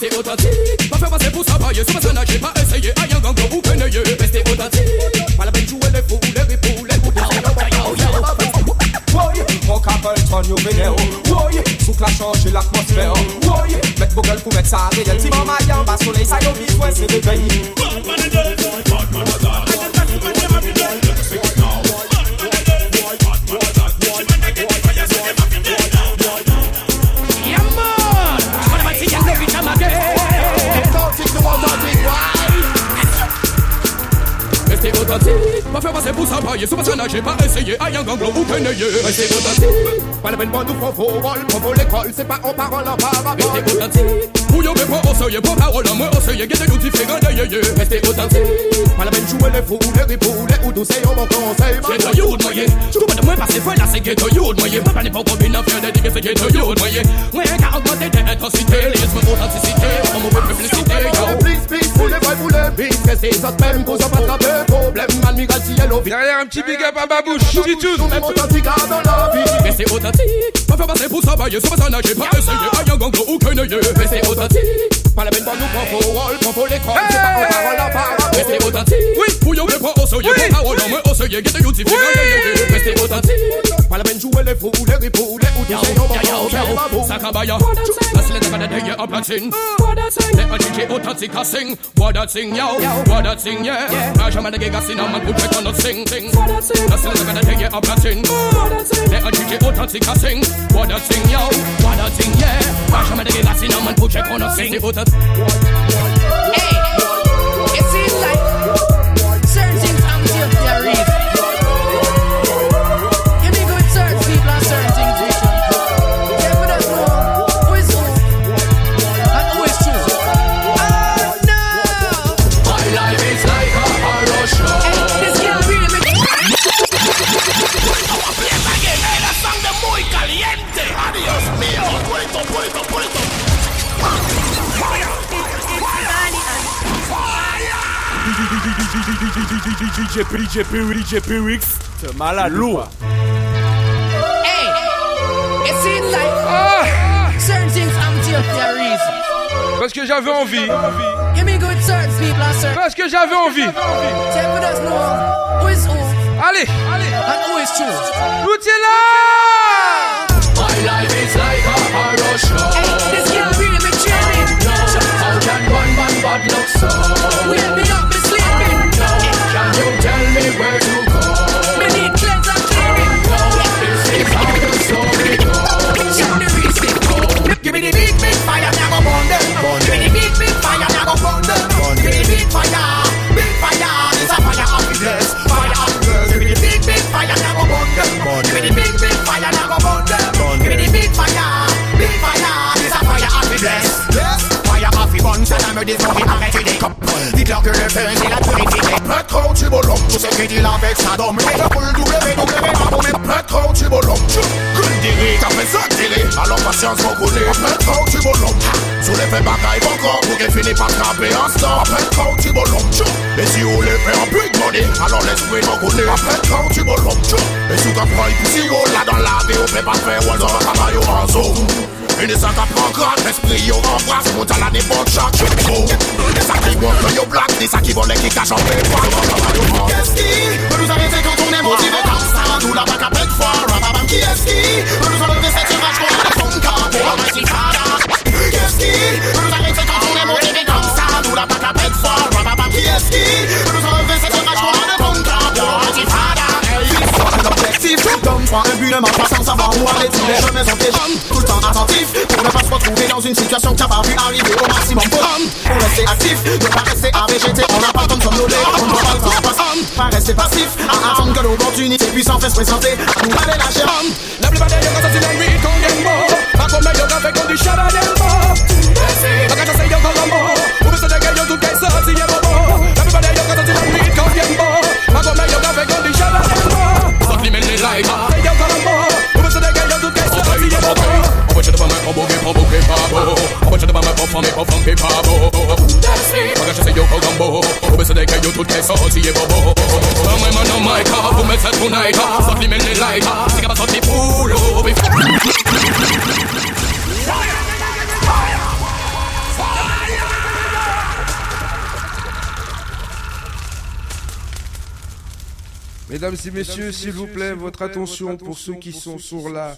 Restez authentique, pas faire passer pour ça vailler, sur ma scène, j'ai pas essayé, aïe un gang ou quenouilleux. Restez authentique, pas la peine de jouer les fous, les ripoux, les coups Mon Capleton, yo vénéo Woy, souk la change l'atmosphère Woy, mettre vos gueules pour mettre ça réel Si maman y en bas soleil, ça yo vite, ouais, c'est réveillé Yeah, sexy and every time again. Restez authentique, ma faire passer pour sympa, sous votre j'ai pas essayé, aïe un ou quenouilleux. Restez authentique, pas la peine de nous prendre au vol, prendre l'école, c'est pas en parole en parabole. Restez authentique. Où y'a pas ossoyé, pas la peine jouer les les de Pas pas c'est Moi yo. Pas si Derrière un petit big up à tout mais c'est authentique. Pas faire passer pour ça, ça pas y'a gang, œil, mais poverty de nous prendre faux rôle Pour l'école, c'est pas en parole, en parole Restez authentique. Oui, mais pas au seuil, pas parole, au seuil, get a youth, fait grand yeah, yeah. Restez authentique. Pas la peine jouer les fous, les les houdous, c'est yo mon conseil babou Sakabaya, la sled of the day up and sing. Let a DJ authentic a sing. What that sing, yo? What that sing, yeah? Raja man the gig a sing, man put check on the sing, sing. La sled of the day up and sing. Let a DJ authentic a sing. What that sing, yo? What that sing, yeah? Raja man the gig a sing, man put check on the sing. Hey. DJ DJ. C'est malade, lourd. Hey, it seems like certain things I'm. Parce que j'avais envie. You may go with certain. Parce que j'avais envie. No Allez, allez. and who is true. Nutella My life is like a horror show. Hey, this can't really make. How can one man bad up, sleeping. Can you tell me where to go? Need. This is how receipt. Give me the big, big fire, go burn them. Give me the big, big fire, go burn them. Give me the big fire, me désormais arrêtez des copes. Dites-leur que le c'est la crouch bolom, tout ce avec sa dame. Et le boule www, bravo, mais pet crouch bolom. Kun diri, t'as fait ça. Alors patience, crouch bolom. Sous l'effet bagaille, encore, pour par en. Pet crouch bolom. Et si vous les fait en money, alors l'esprit mon coulé. Pet crouch bolom. Et sous qu'un point, si vous là dans la vie, vous fait pas faire, ou alors travail au rançon. Une ça t'apprend grand esprit, yo monte à la déborde, chaque chose. Des ça qui montrent yo peut nous arrêter quand on est motivé comme ça? Nous la bac à peine fort, rababam Qui qui peut nous enlever cette qu'on a son corps? Pour un Qu'est-ce qui peut nous arrêter quand on est motivé comme ça? Nous la bac à peine fort, rababam Qui qui peut nous enlever cette L'objectif, comme prend un but ne marche pas sans savoir où aller. Tes jambes Tout le temps attentif, pour ne pas se retrouver dans une situation que t'as pas vu arriver au maximum. Pour rester actif, ne pas rester à végéter On n'a pas de somnoler, on ne pas le temps passe homme Pas rester passif, à attendre que l'opportunité puisse enfin se présenter. Nous aller lâcher homme Everybody you gotta see them read come them more I come make you graphic on the shot of them more I gotta say you come more Who be say they get you to get saucy yeah more Everybody you gotta see them read come them more I come make you graphic on lighter. Hey yo Colombo, over to the girl you do get to see you bubble. Over to the bummer, bubble get bubble get bubble. Over to the bummer, puff on me, puff on me, bubble. That's it. I got to say yo Colombo, over to the you do get to see you bubble. Come on man on my car, who makes it tonight? Suck me in the lighter, think about such a. Mesdames et messieurs, s'il vous plaît, votre attention pour ceux qui sont sur la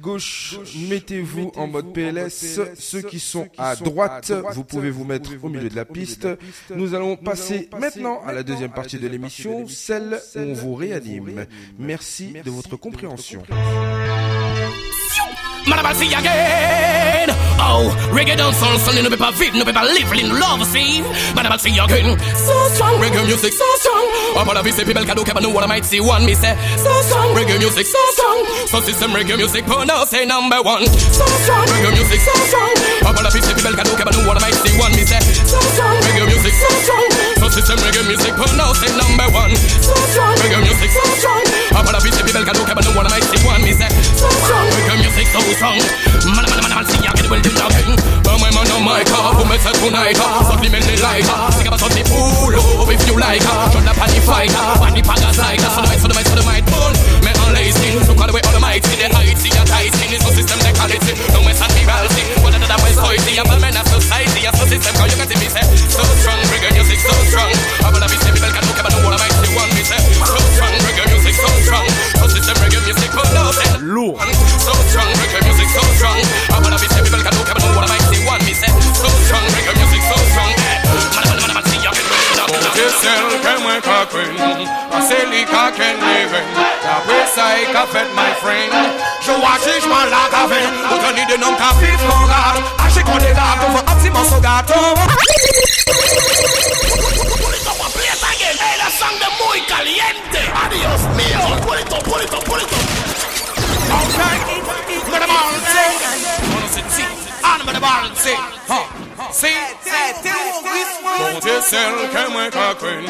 gauche, mettez-vous en mode PLS. Ceux qui sont à droite, vous pouvez vous mettre au milieu de la piste. Nous allons passer maintenant à la deuxième partie de l'émission, celle où on vous réanime. Merci de votre compréhension. Man, I'll see again. Oh, reggae dance on Sunday, no people vive, no people live in love, see. Man, I'll see again. So strong, reggae music, so strong. Up on a visit, people can up and know what I might see one, me say. So strong, reggae music, so strong. So system reggae music, but now say number one. So strong, reggae music, so strong. Up on a visit, people can up and know what I might see one, me say. So strong, reggae music, so strong. Fight, Marcelica can live in The presa I ka fit, my friend Je wache jman la gaven Ou toni de nom ka de gato Fwa mon so I Play it again Hey la sang de muy caliente Adios mio. Pulito, pulito, pulito Okay Mwen de balance Mwen de balance Mwen de balance Huh. Huh See Potentiel que mwen ka kwen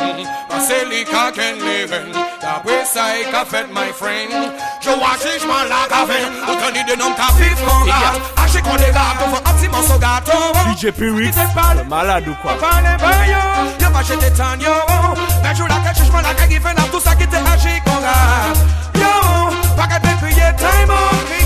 Pase li ka ken leven Dapre sa e ka fet my friend. Je wache jman la ka ven Ou tani de nom ka pif kon gat Ache kon de gato Fo ap si mon so gato DJ Pyrrhix, le malade ou quoi Parle ba yo, pa jete tan yo. Men jou la ke chishman la ke gifen ap tout sa ki te aji kon gat Yo, pa ke te kriye time out,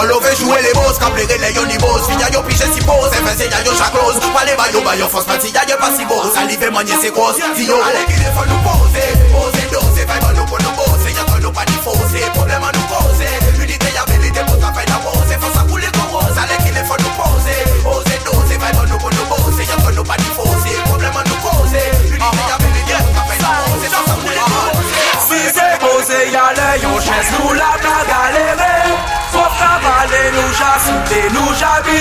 Olove jwe le boz, kaplere le yon i boz Finya yo piche si boz, efe se nyan yo chakroz Pale bayo bayo fos, pati nyan yo pasi boz Salive manye se koz, fiyo Ale ki defon nou pose, pose doze Fay ban nou kon nou pose, yon kon nou pa di fose Probleman nou pose, unite ya belite Pot apay na pose, fosa koule kon rose. Ale ki defon nou pose, pose doze Fay ban nou kon pose, yon kon nou pa di fose Probleman nou pose, unite ya belite Pot apay na pose, fosa koule kon rose. Fize pose, yale yon ches nou la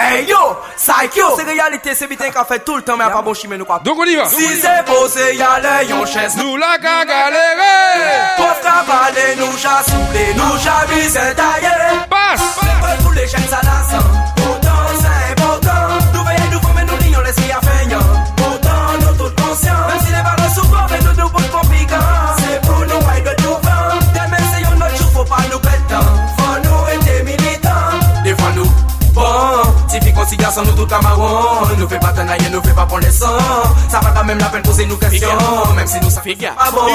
Hey yo Psych yo C'est réalité c'est bitin qu'a fait tout le temps Mais à pas bon chimé nous pas Donc on y va Si c'est posé y'a les yon chaise Nous la ka galéré Pauvre cavaler nous j'a soufflé Nous j'a mis c'est taillé Passe pour les jeunes ça la sent Pourtant c'est important Nous veillons nous mais nous lions l'esprit à feignant Pourtant nous tous conscients Même si les barres souvent Mais nous nous pour Ti fi konsigasyon nou tout kamaron Nou fe pa tenaye, nou fe pa pon lesan Sa pa ta menm la pen pose nou kresyon Menm si nou sa fe pa bon.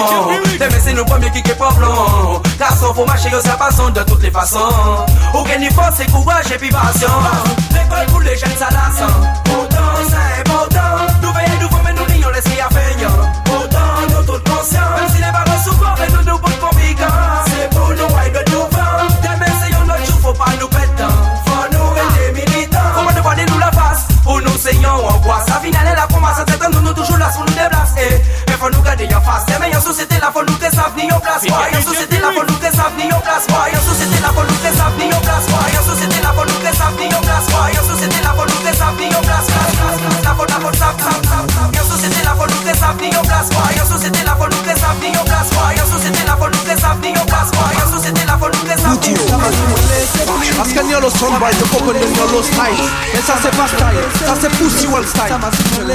Deme se nou pwemye ki ke pa plan Gason fo mache yo sa pason de tout le fason Ou geni fos se kouwaj epi pasyon L'ekol pou le jen sa lasan Poutan sa e poutan ça c'est pas style, ça c'est pussy wall style.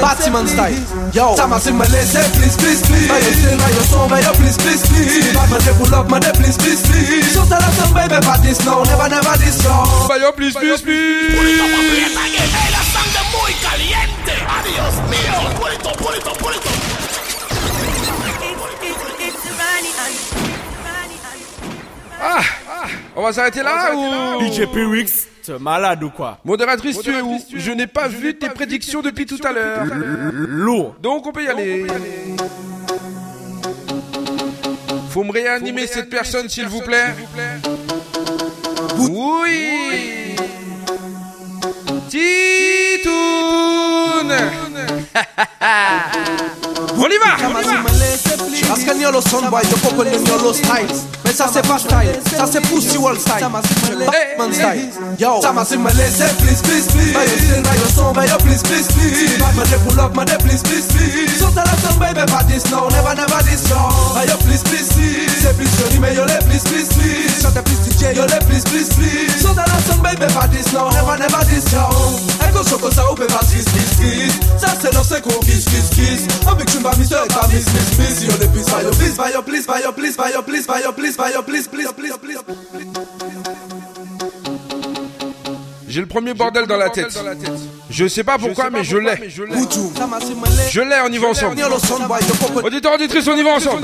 Batman style. Yo. Ça m'a laisser please please please. Bah yo c'est là yo son, bah yo please please please. Me dé pull up, dé please please please. So tell us some baby, but this no, never never this yo. Bah yo please please please. muy caliente. Adiós mío. Pulito, pulito, pulito. Ah On va s'arrêter là ou DJ t'es malade ou quoi Modératrice, tu es où Je n'ai pas vu tes prédictions depuis tout à l'heure. Lourd. Donc on peut y aller. Faut me réanimer cette personne s'il vous plaît. Oui. Titoun. On y va, on y va. Parce que nous sommes soundbite, le coco de nous style. Mais ça c'est pas style, ça c'est pussy wall style. Batman style. Yo. Ça m'a me laisser please please please. Bah yo c'est là yo son, bah yo please please please. Bah dé pull up, me dé please please please. So tell us some baby, but this no, never never this yo. Bah yo please please please. C'est plus joli mais yo les please please please. Chante plus DJ, yo les please please please. So tell us some baby, but this no, never never this yo. Ego choco ça ou pas kiss kiss kiss. Ça c'est non c'est qu'on kiss kiss kiss. Avec tu m'as j'ai le premier bordel dans la tête. Je sais pas pourquoi, mais je l'ai. Je l'ai, on y va ensemble. Auditeur, auditrice, on y va ensemble.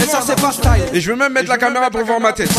Et je vais même mettre la caméra pour voir ma tête.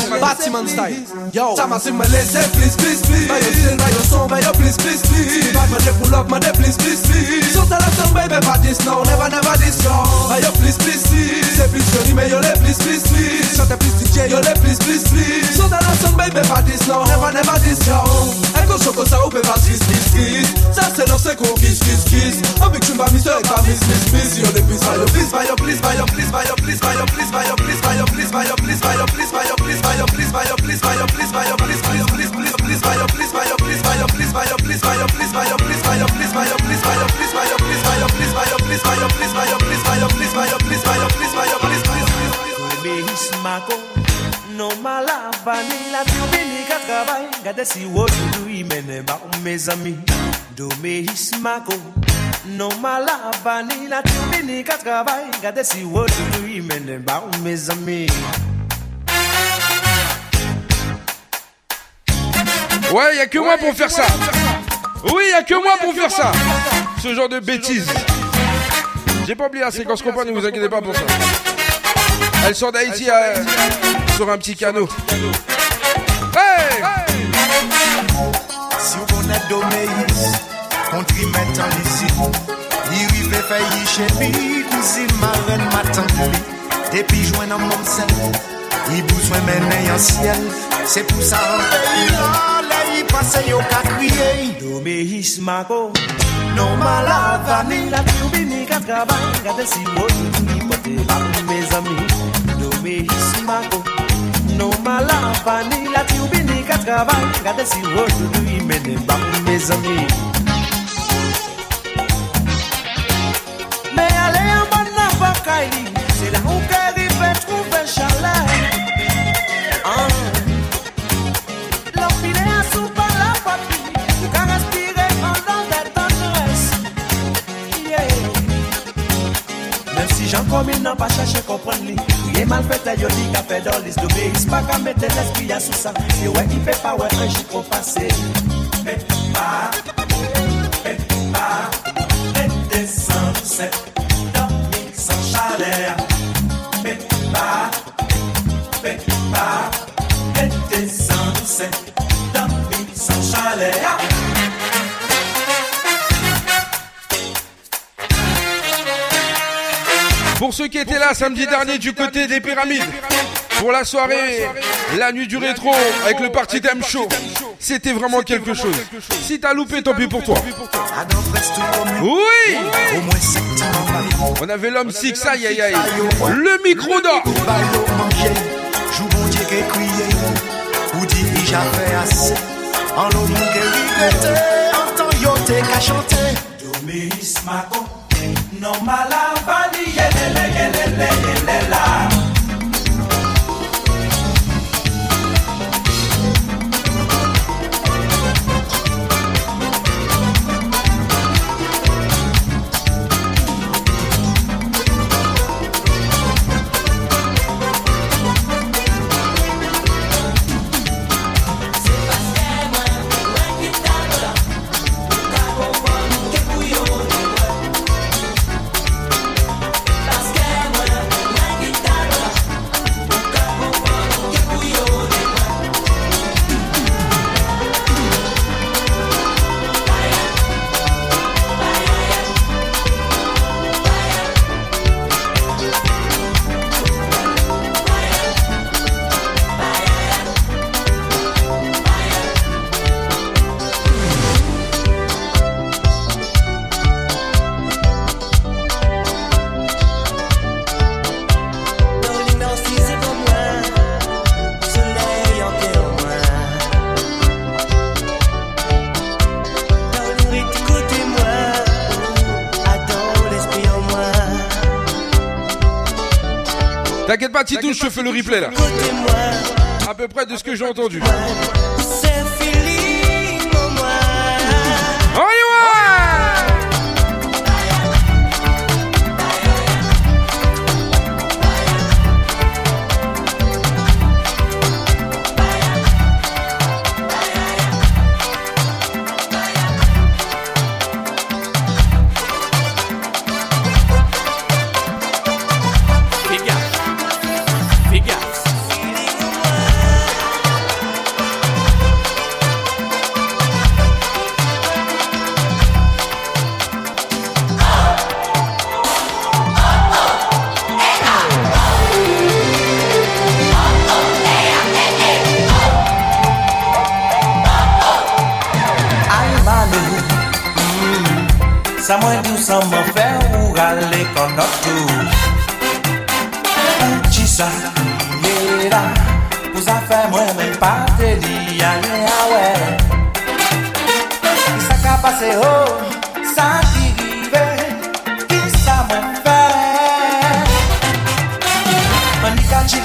Ça c'est go kiss, kiss, kiss. I'm victim by mistake, by miss, miss, miss. You're the piece by your please, by your please, by your please, by your please, by your please, by your please, by your please, by your please, by your please, by your please, by your please, by your please, by your please, by your please, by your please, please, please, by your please, by your please, by your please, by your please, by your please, by your please, by your please, by your please, by your please, by your please, by your please, by your please, by your please, by your please, by your please, by your please, by your please, by your please, by your please. Could your smacko. Mako Non malavani la turbini ka travay Gade si wodoudou i mene ba mes amis Domeis Mako. Non malavani la turbini ka travay Gade si wodoudou i mene ba mes amis Ouais, y a que moi pour faire ça. Oui, y a que moi pour faire ça. Ce genre de bêtises. J'ai pas oublié la séquence compagne, ne vous inquiétez pas pour ça. Elle sort d'Haïti euh, sur un petit canot. Hey! Si vous connaissez Doméis, ici, il rive failli chez lui, cousine marraine matin Depuis joint dans mon sel, il besoin mener en ciel. C'est pour ça, il passe yo ka crier. Mako Non la mes amis travay Gade si wodoudou i mene ba ou mes amis. Mais aller en bonne avocay C'est là où qu'elle rive trouver la des si j'en comme il n'a pas cherché comprendre Il est mal fait, yo dit qu'a fait dans l'is d'obéis Pas qu'à mettre l'esprit à sous ça. Et ouais, il fait pas ouais un chiffre passé. Faites pas, Pour ceux qui étaient là samedi dernier du côté des pyramides, pour la soirée, la nuit du rétro avec le party Time Show, c'était vraiment quelque chose. Si t'as loupé, tant pis pour toi. Oui. On avait l'homme Six, aïe aïe aïe. Le micro d'or le, le, le. Je fais le replay là. À peu près de ce que j'ai entendu.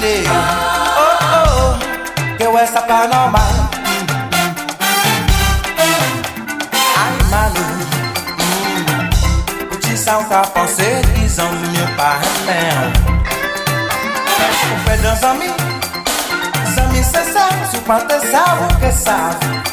entender. Oh, oh, que eu é sacanomar. Ai, mano, o te saltar tá pra ser visão do meu parrão. O pé dança a mim, cê sabe. Se o pantê é sabe, o que sabe.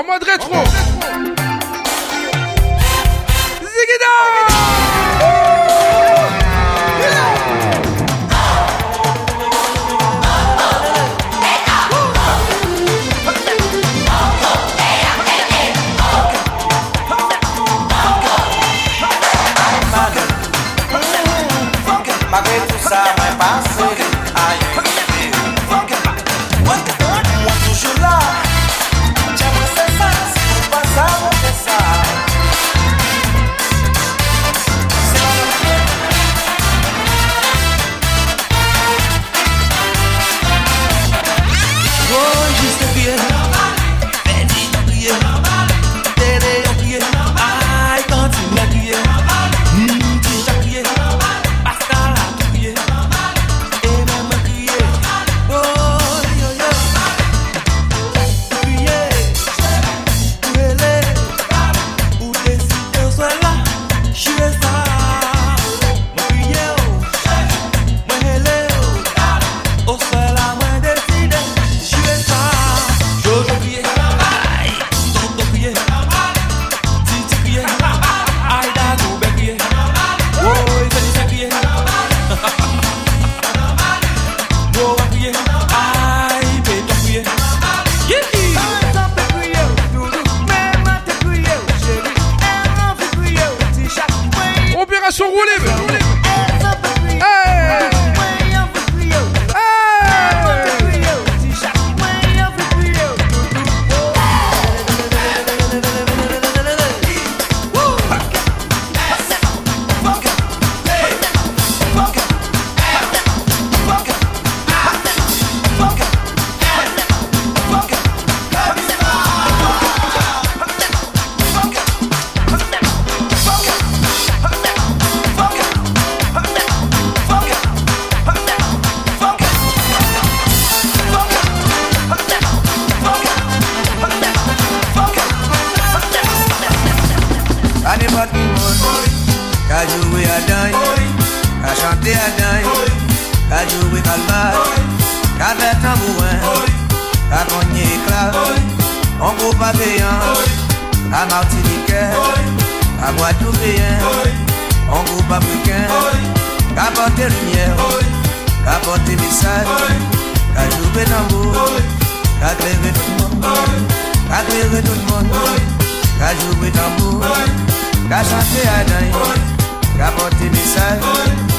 En mode rétro. Ka chante adan Ka pote misaj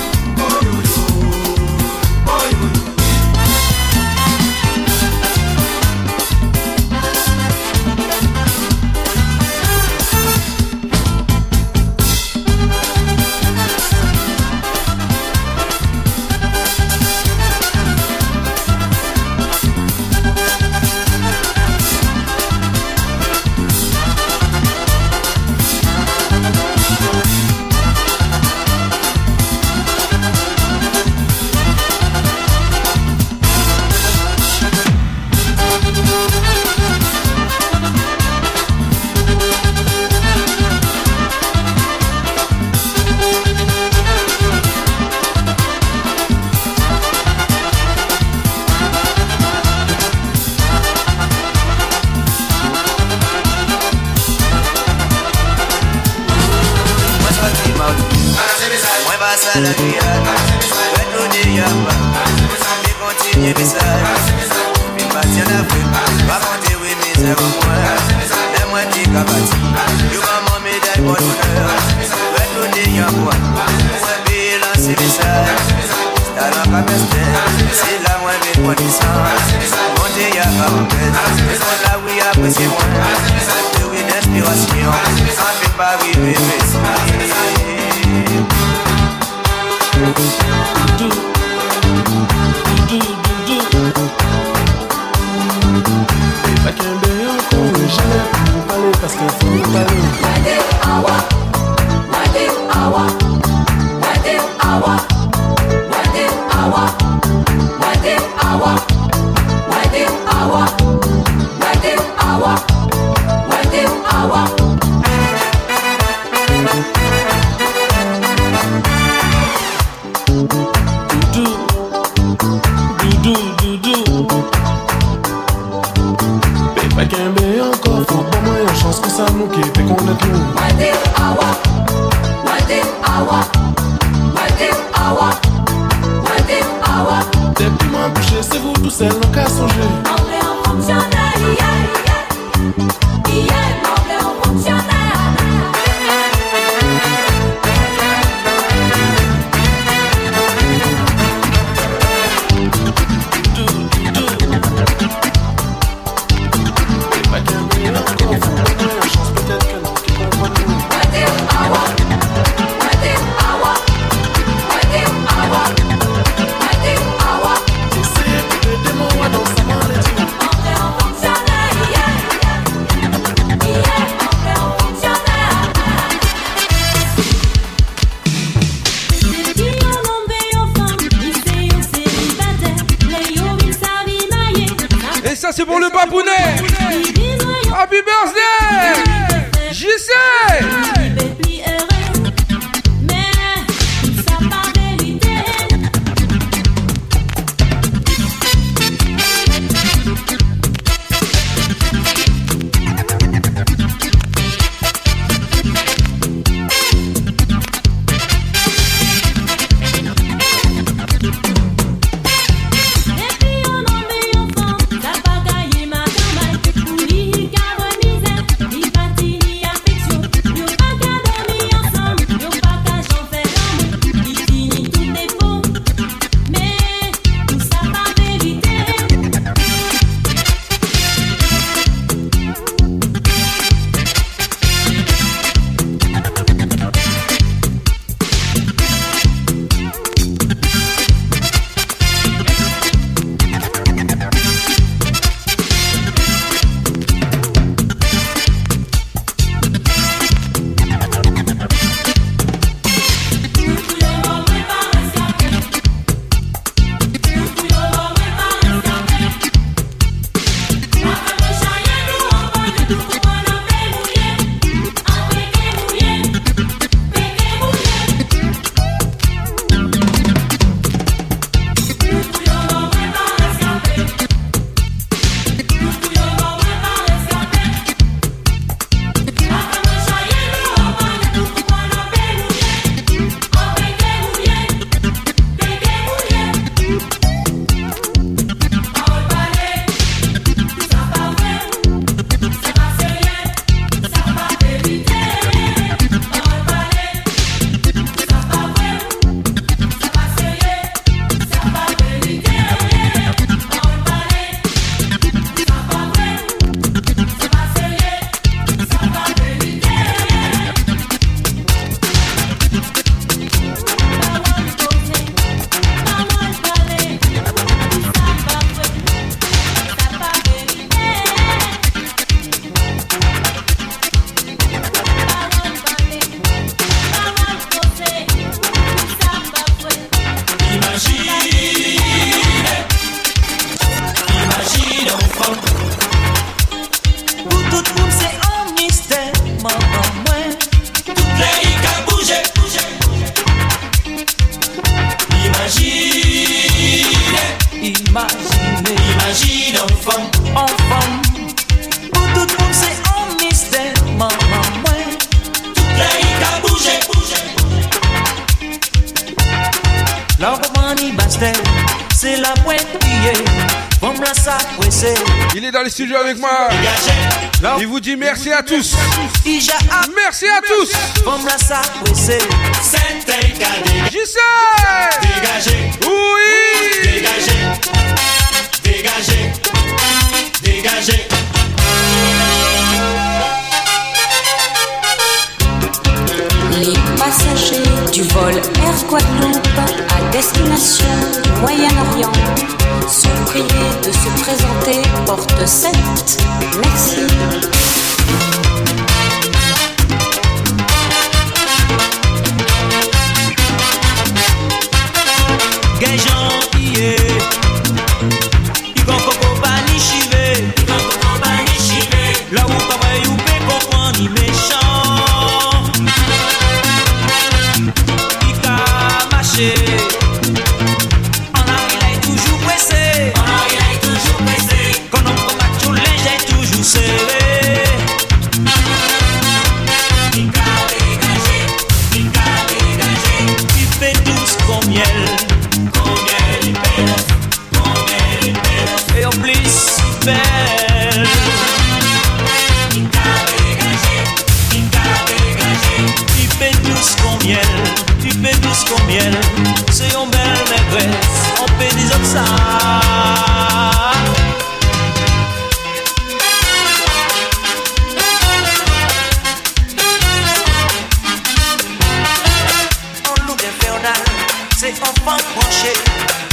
Se anfan kouche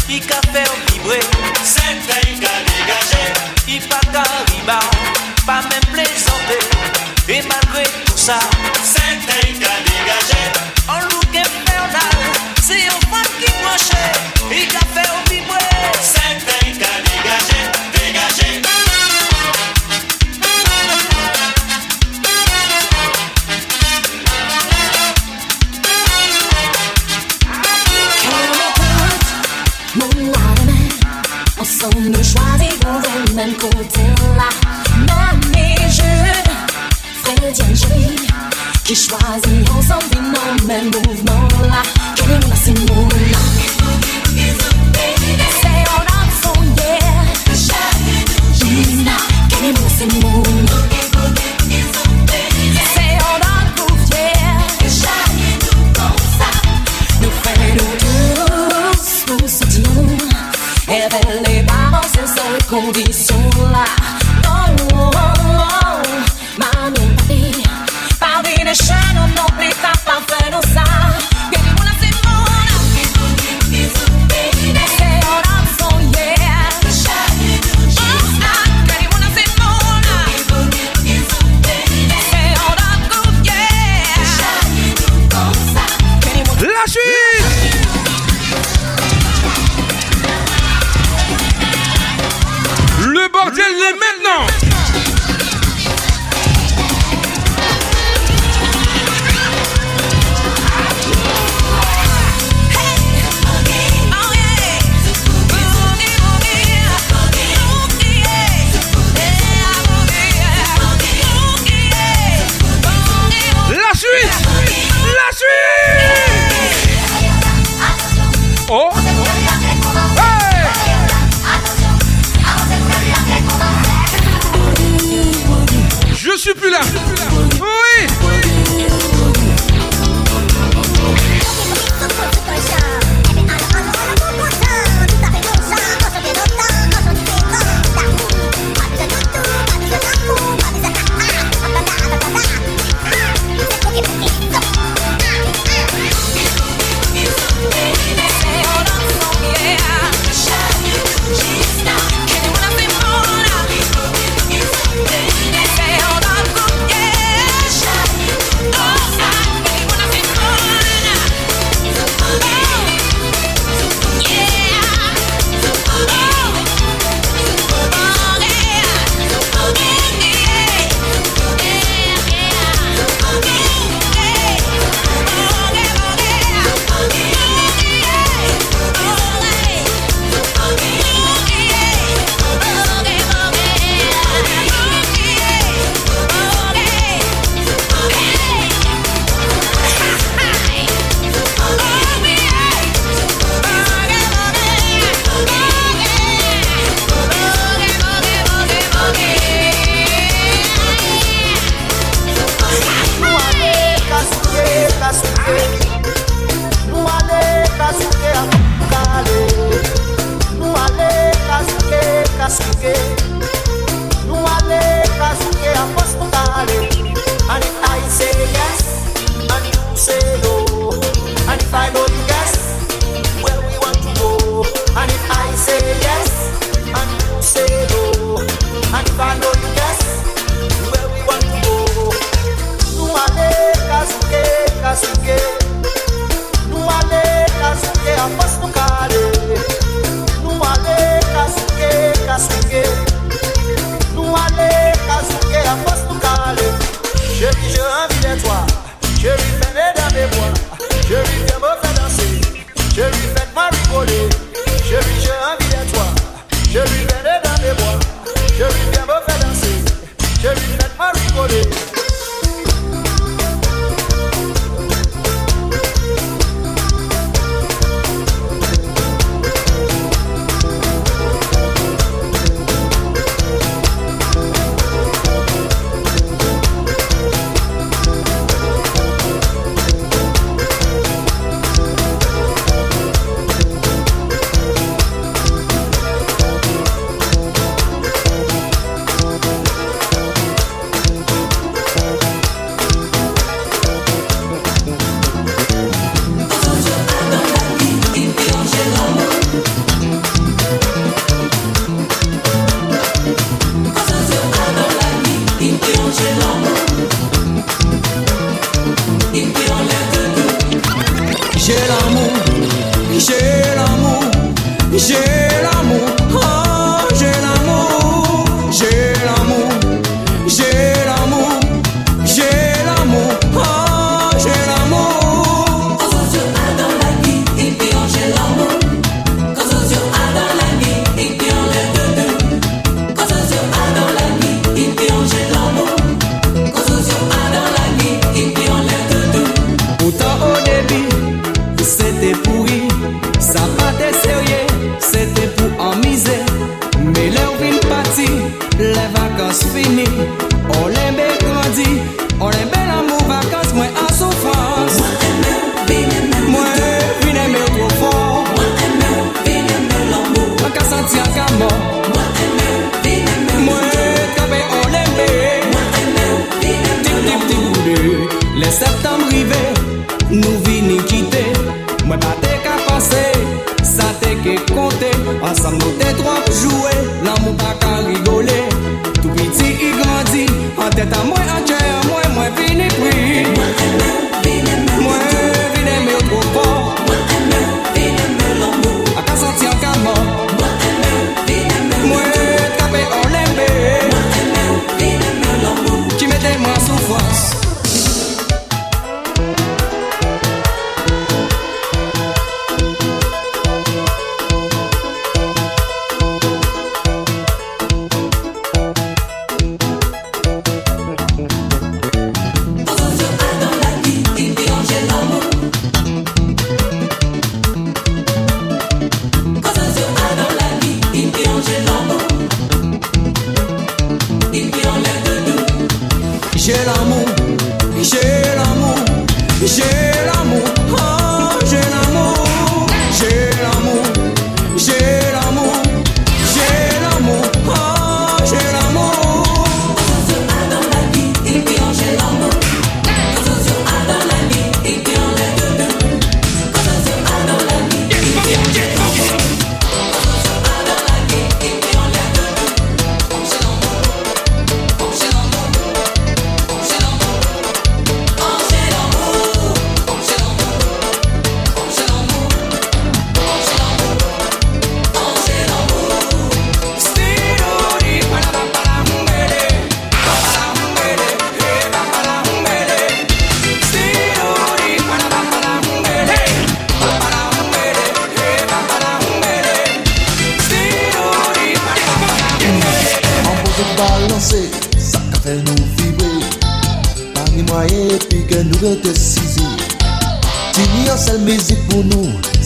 I ka fe ou vibre Se te i ka degaje I pa ka riba Pa men plezante tout sa Se te i ka Ich war sie aus auf die Nomen,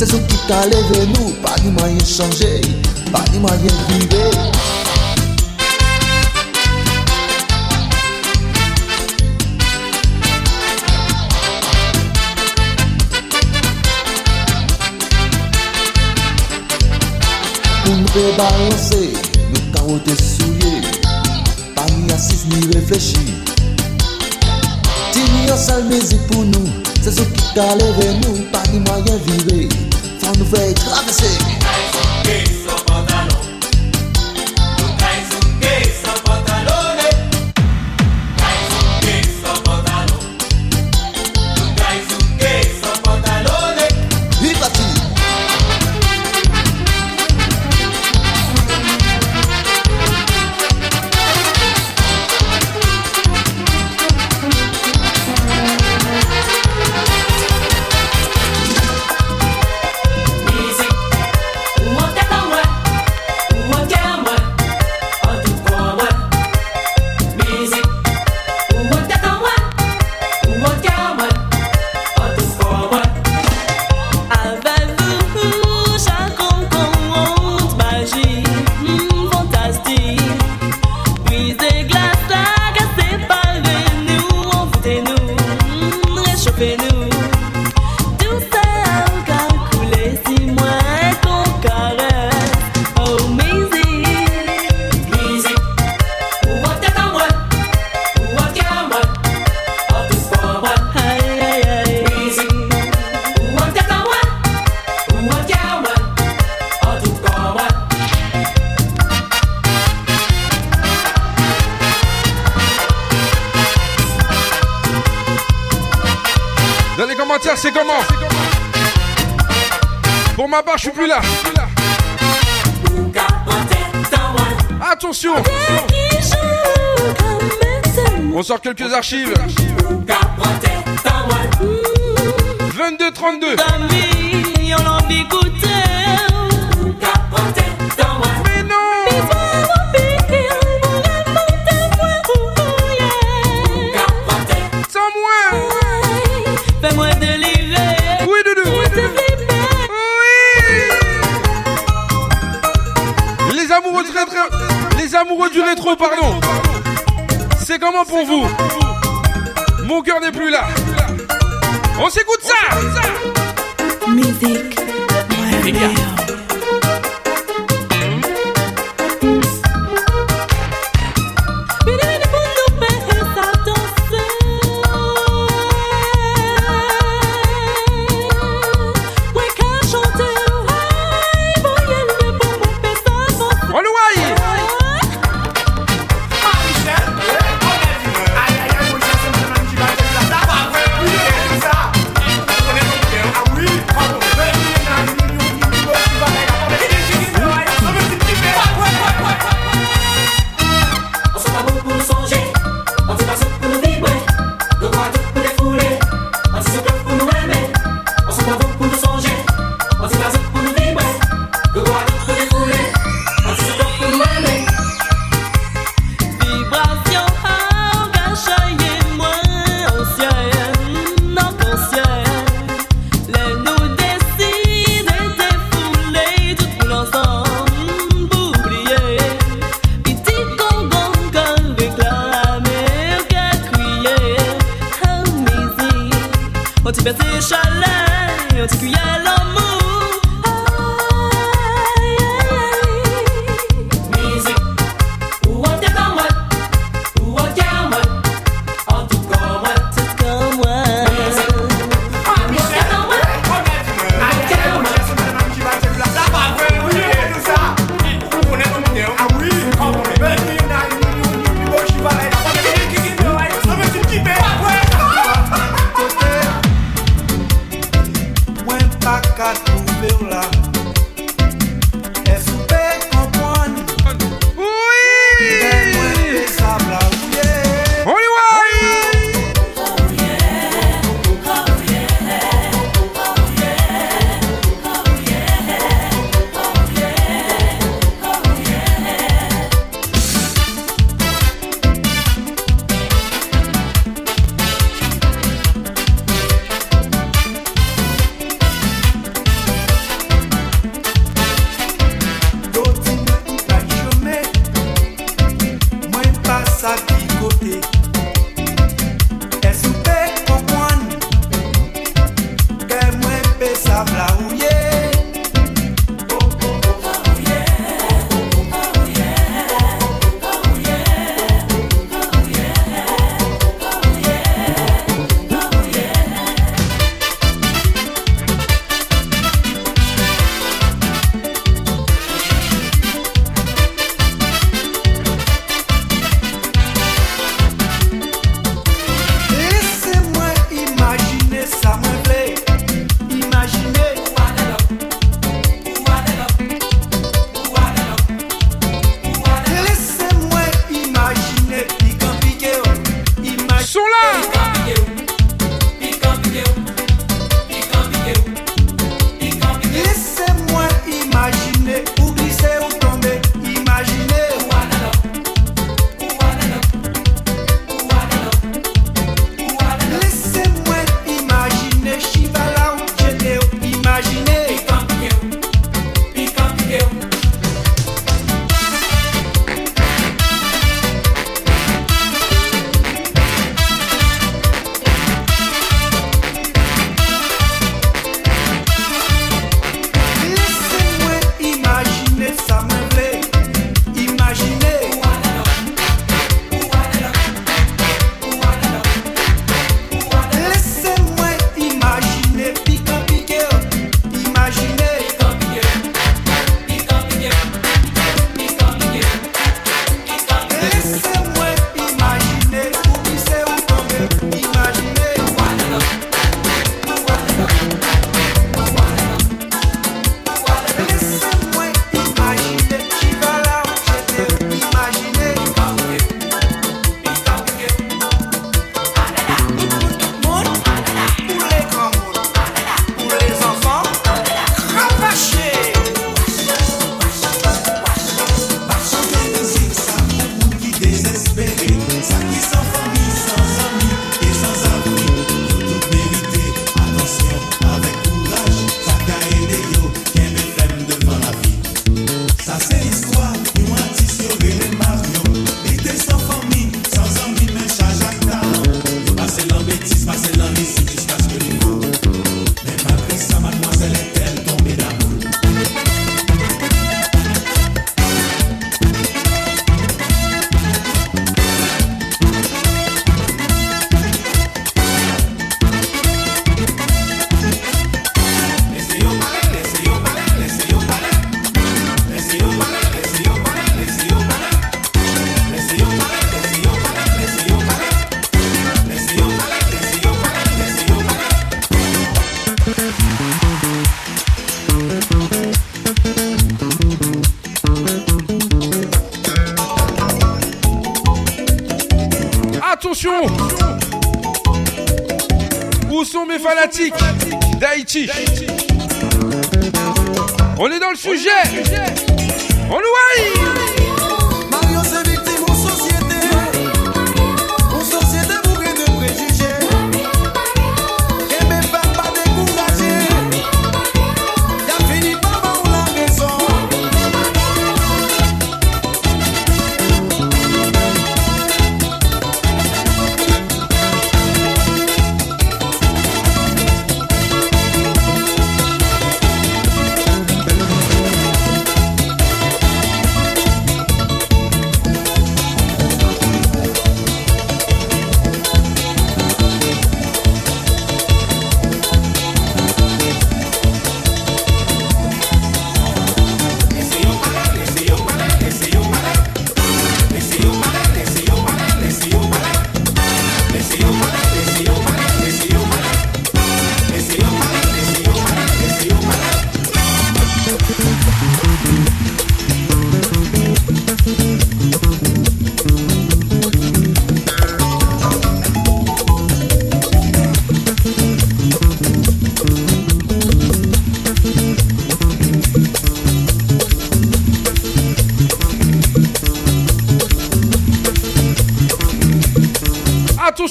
Se sou tout aleve nou Pa di mayen chanje Pa di mayen vive Pou nou pe balanse Nou karote souye Pa ni asis ni reflechi Ti ni yon sal mezi pou nou Se sou tout aleve nou Pa di mayen vive on the way, Quelques archives On est dans le sujet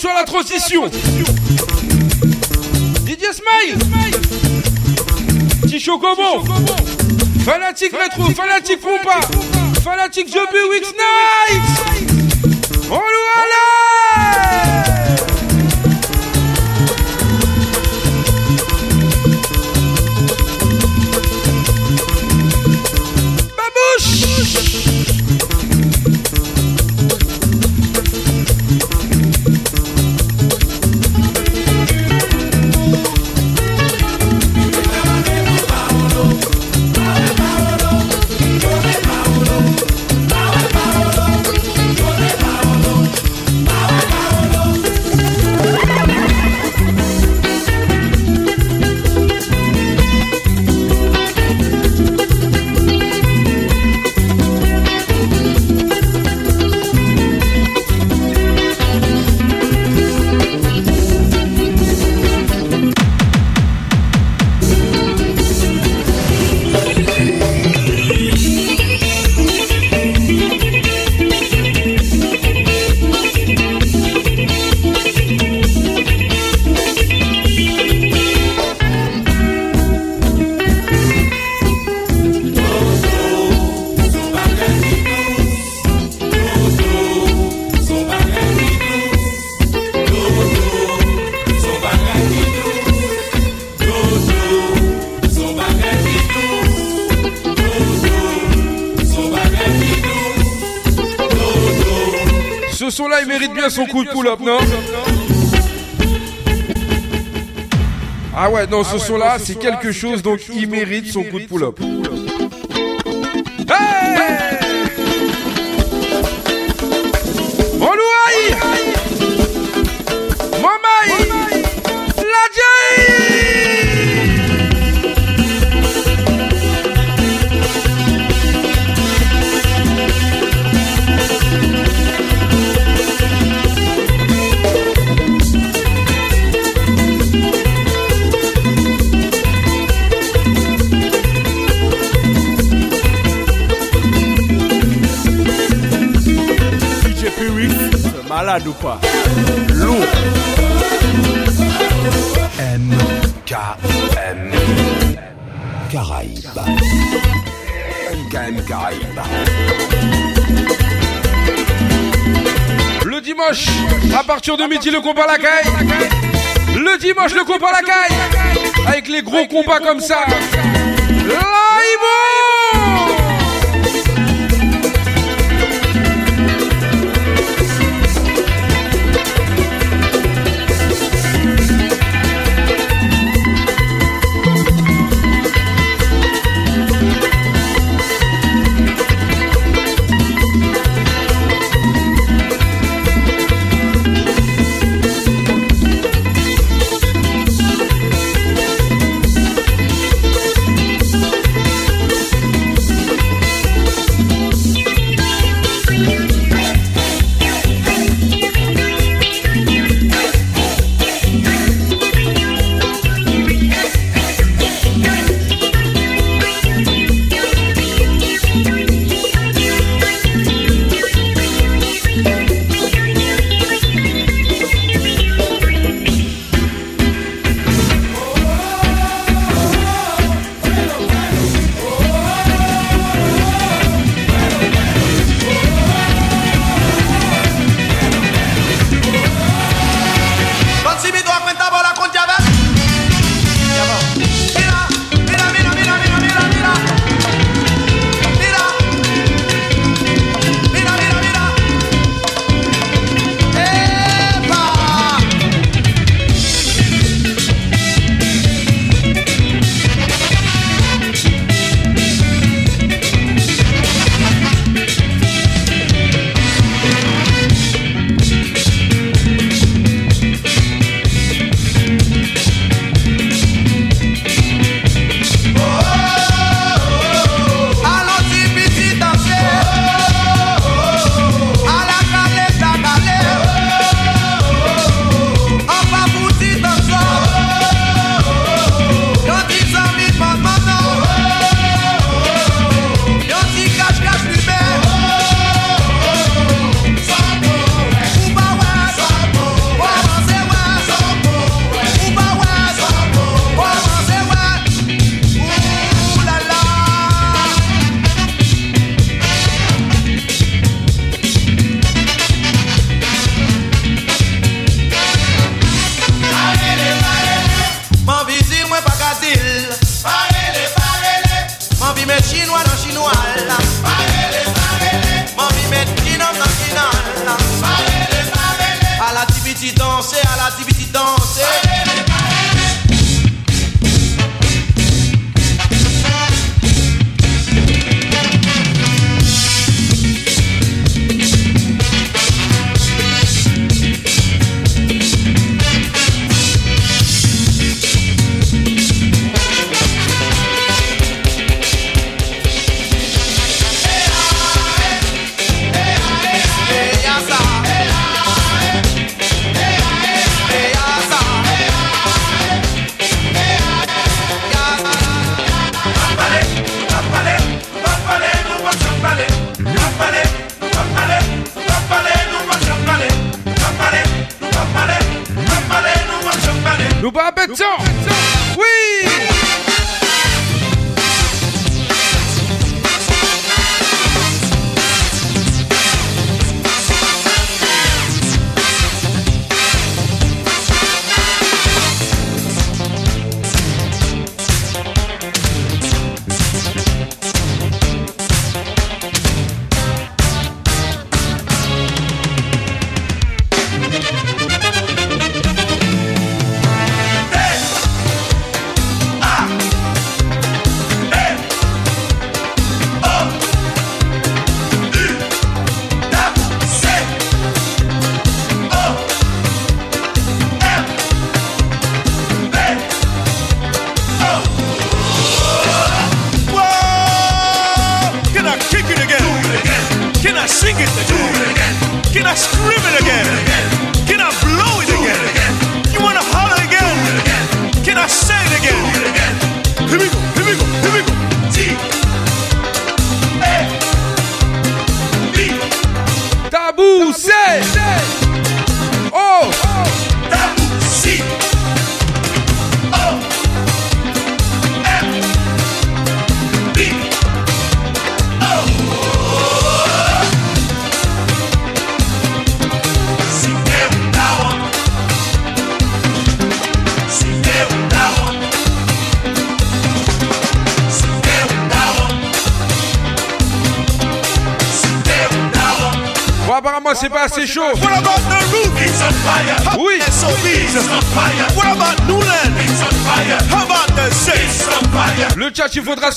À la transition. Didier Smile. Petit Chocobon Fanatique rétro, fanatique compas. Fanatique Joby Weeks Night On nous mérite bien son coup de pull-up, non Ah ouais, non, ce son-là, c'est quelque chose, donc il mérite son coup de pull-up. Malade ou quoi Lourd. MKM Caraïbes. MKM Caraïbes. Le dimanche, à partir de midi, le combat à la caille. Le dimanche, le combat à la caille. Avec les gros combats comme ça. Là,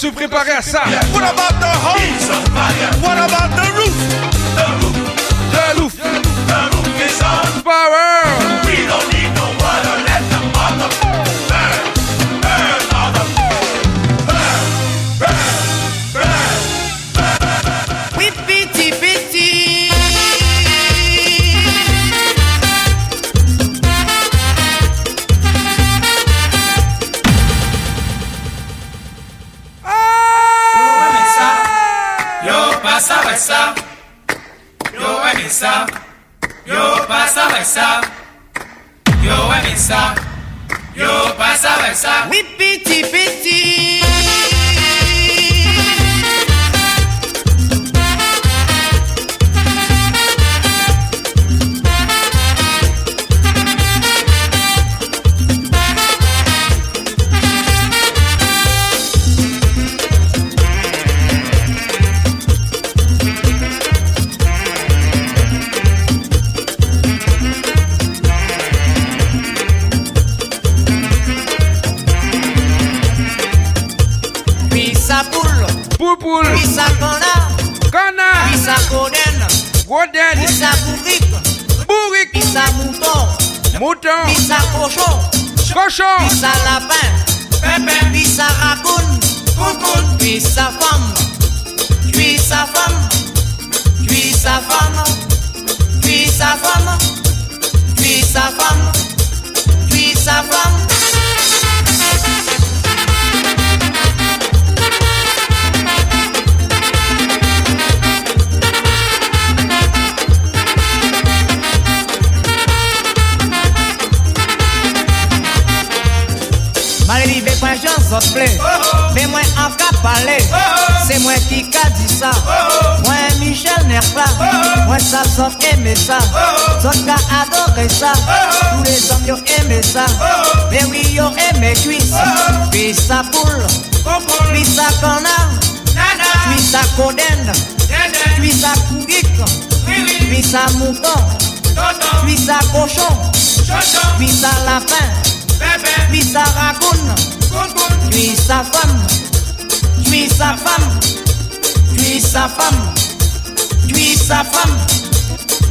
se préparer à ça. Poupoule. Pisa cona. Cona. Pisa coden. Goden. Pisa bourrique. Bourrique. Pisa mouton. Mouton. Pisa cochon. Cochon. Pisa lapin. Pépé. Pisa racoune. Coucoune. Pisa femme. Puis sa femme. Puis sa femme. Puis sa femme. Puis sa femme. Puis sa femme. Be pas j'en sort plein Mais moi en cas parler. C'est moi qui qu'a dit ça. Moi Michel Nerpa Moi ça sort aimer ça. Sort qu'a adoré ça. Tous les hommes yo aimé ça. Mais oui yo aimé cuisse. Puis ça poule. Puis ça connard Puis ça coden Puis ça couic Puis ça mouton. Puis ça cochon. Puis ça lapin. Puis sa racoune, puis sa femme, puis sa femme, puis sa femme, puis sa femme,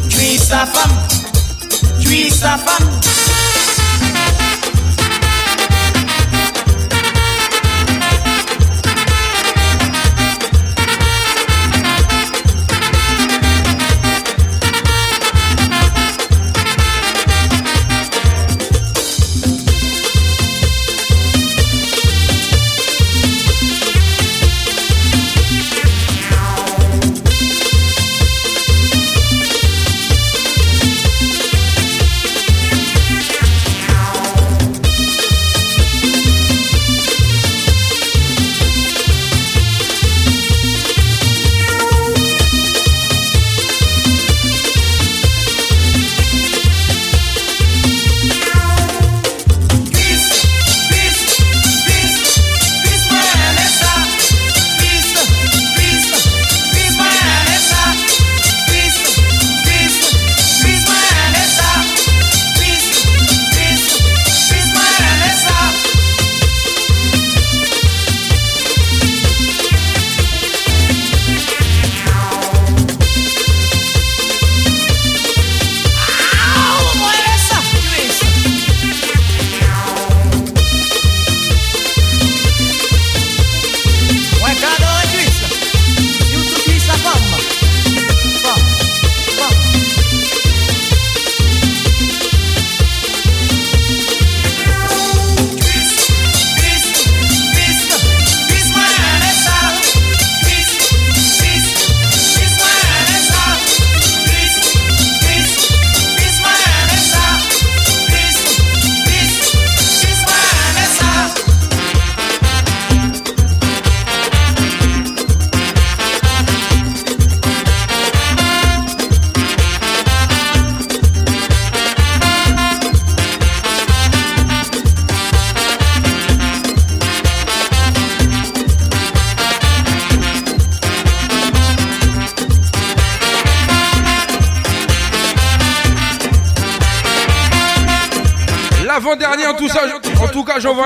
puis sa femme, puis sa femme.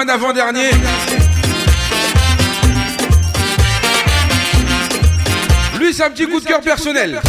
Avant-dernier. Lui c'est un petit coup de cœur personnel.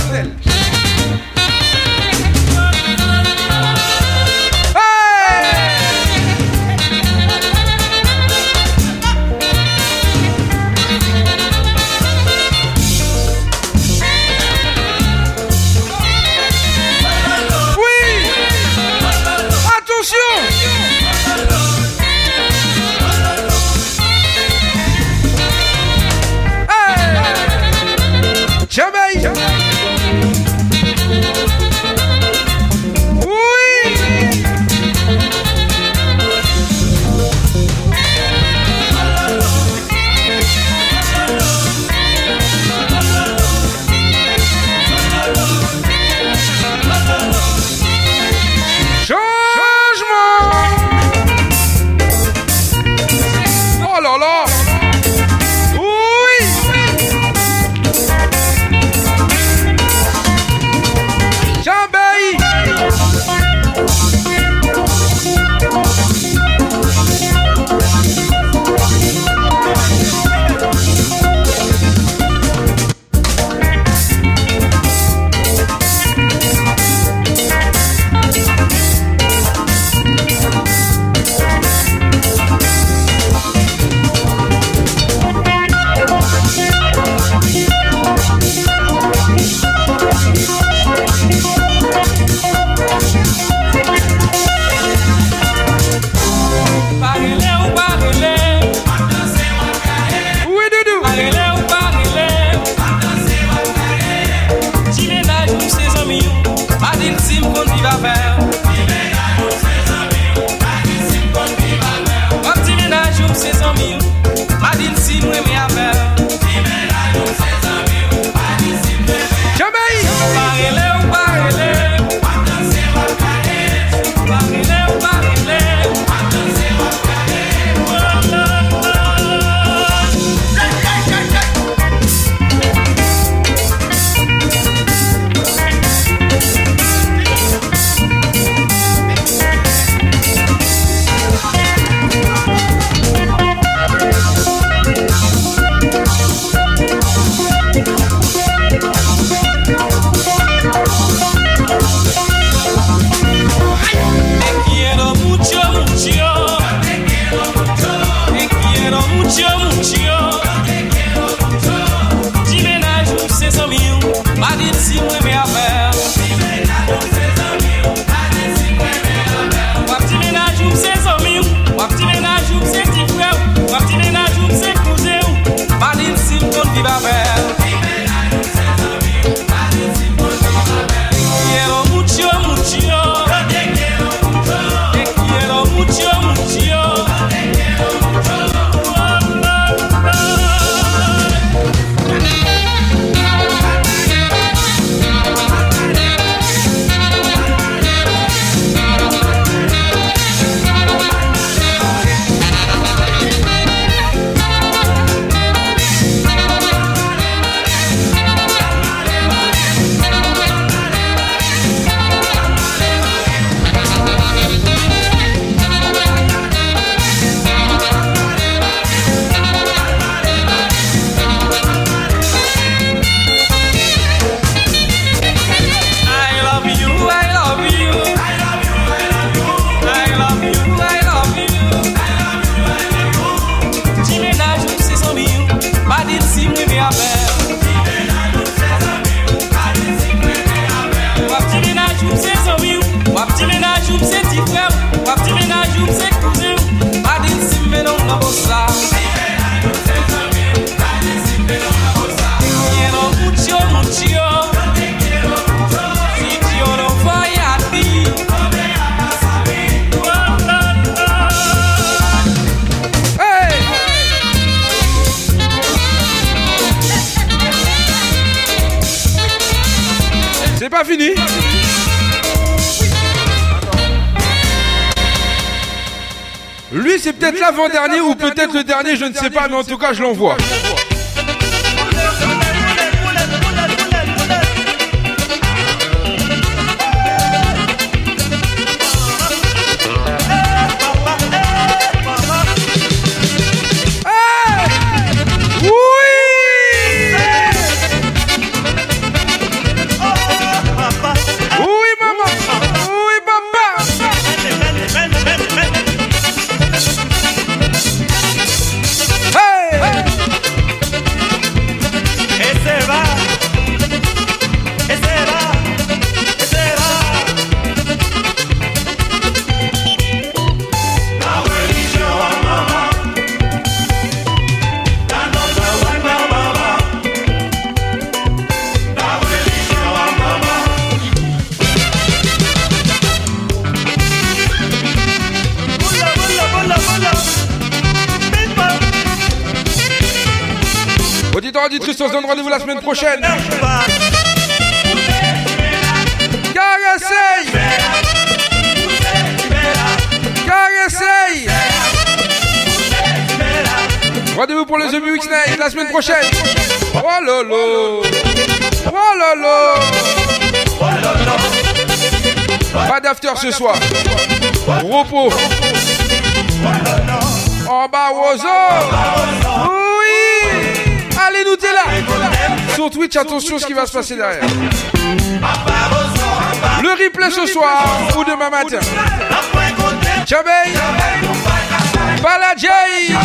my. L'avant-dernier ou peut-être le dernier, je ne sais pas, mais en tout cas, je l'envoie. Rendez-vous la semaine prochaine. Caressaye Caressaye Rendez-vous pour le The Music Night la semaine prochaine. Oh Oh Pas d'after ce soir. Repos. En bas Sur Twitch, attention ce qui va se passer derrière. Le replay ce soir ou demain matin. Chabey Baladjay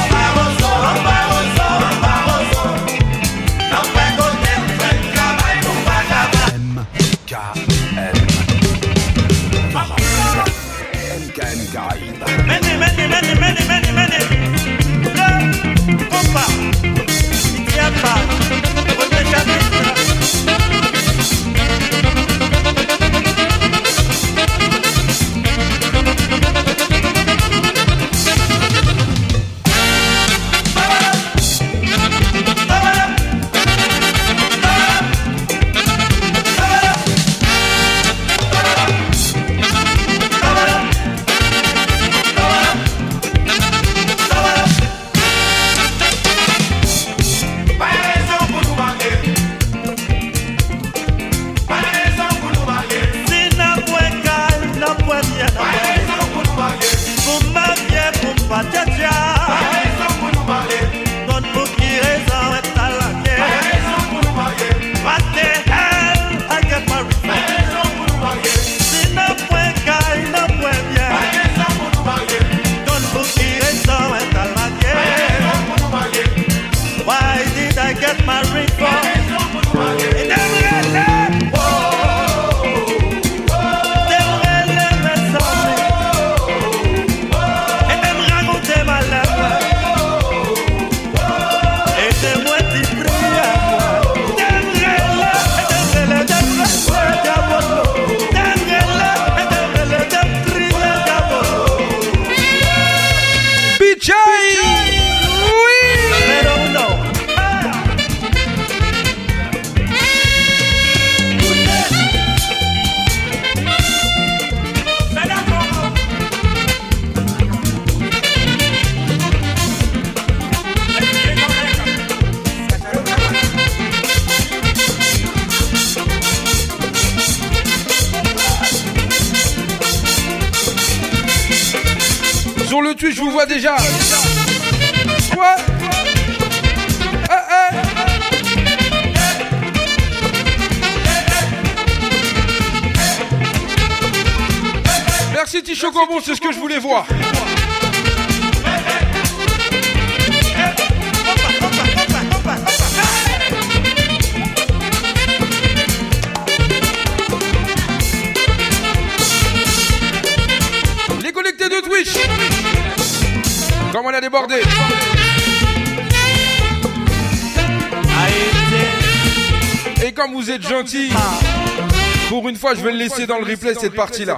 je vais le laisser dans le replay cette partie-là.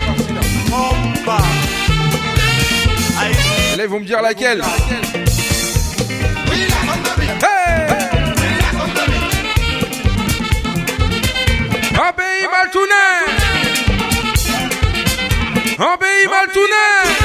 Là, vont me dire laquelle. Hey Obéi Maltounet Obéi Maltounet c'est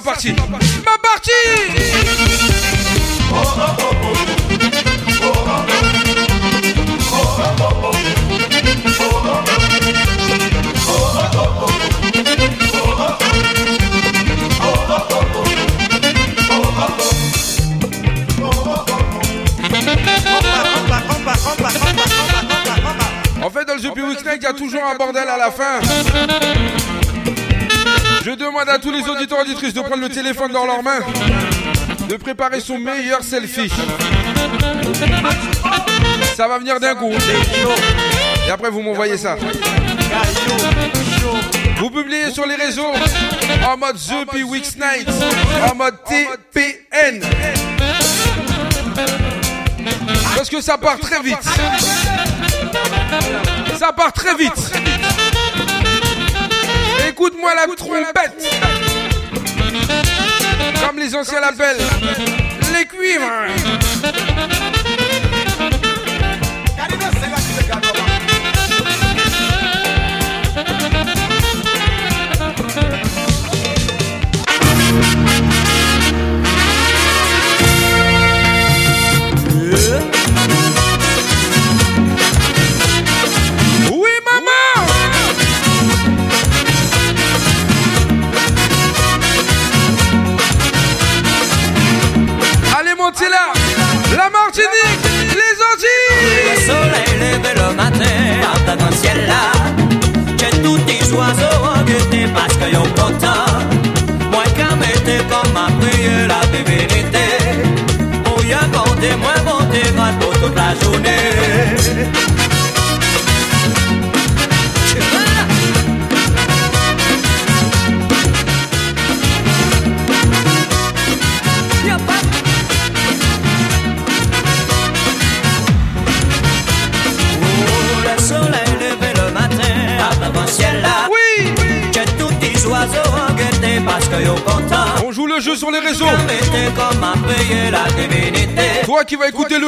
partie. Ma partie En fait, dans le jeu Public il y a toujours un bordel à la fin. Je demande à tous les auditeurs auditrices de prendre le téléphone dans leurs mains, de préparer son meilleur selfie. Ça va venir d'un coup. Et après, vous m'envoyez ça. Vous publiez sur les réseaux en mode The P Weeks Night, en mode TPN. Parce que ça part très vite. Ça part très vite. Écoute-moi la pète. Comme les anciens l'appellent, les cuivres.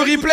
replay.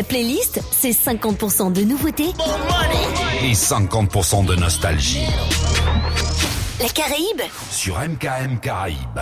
La playlist, c'est 50% de nouveautés et 50% de nostalgie. La Caraïbe Sur MKM Caraïbe.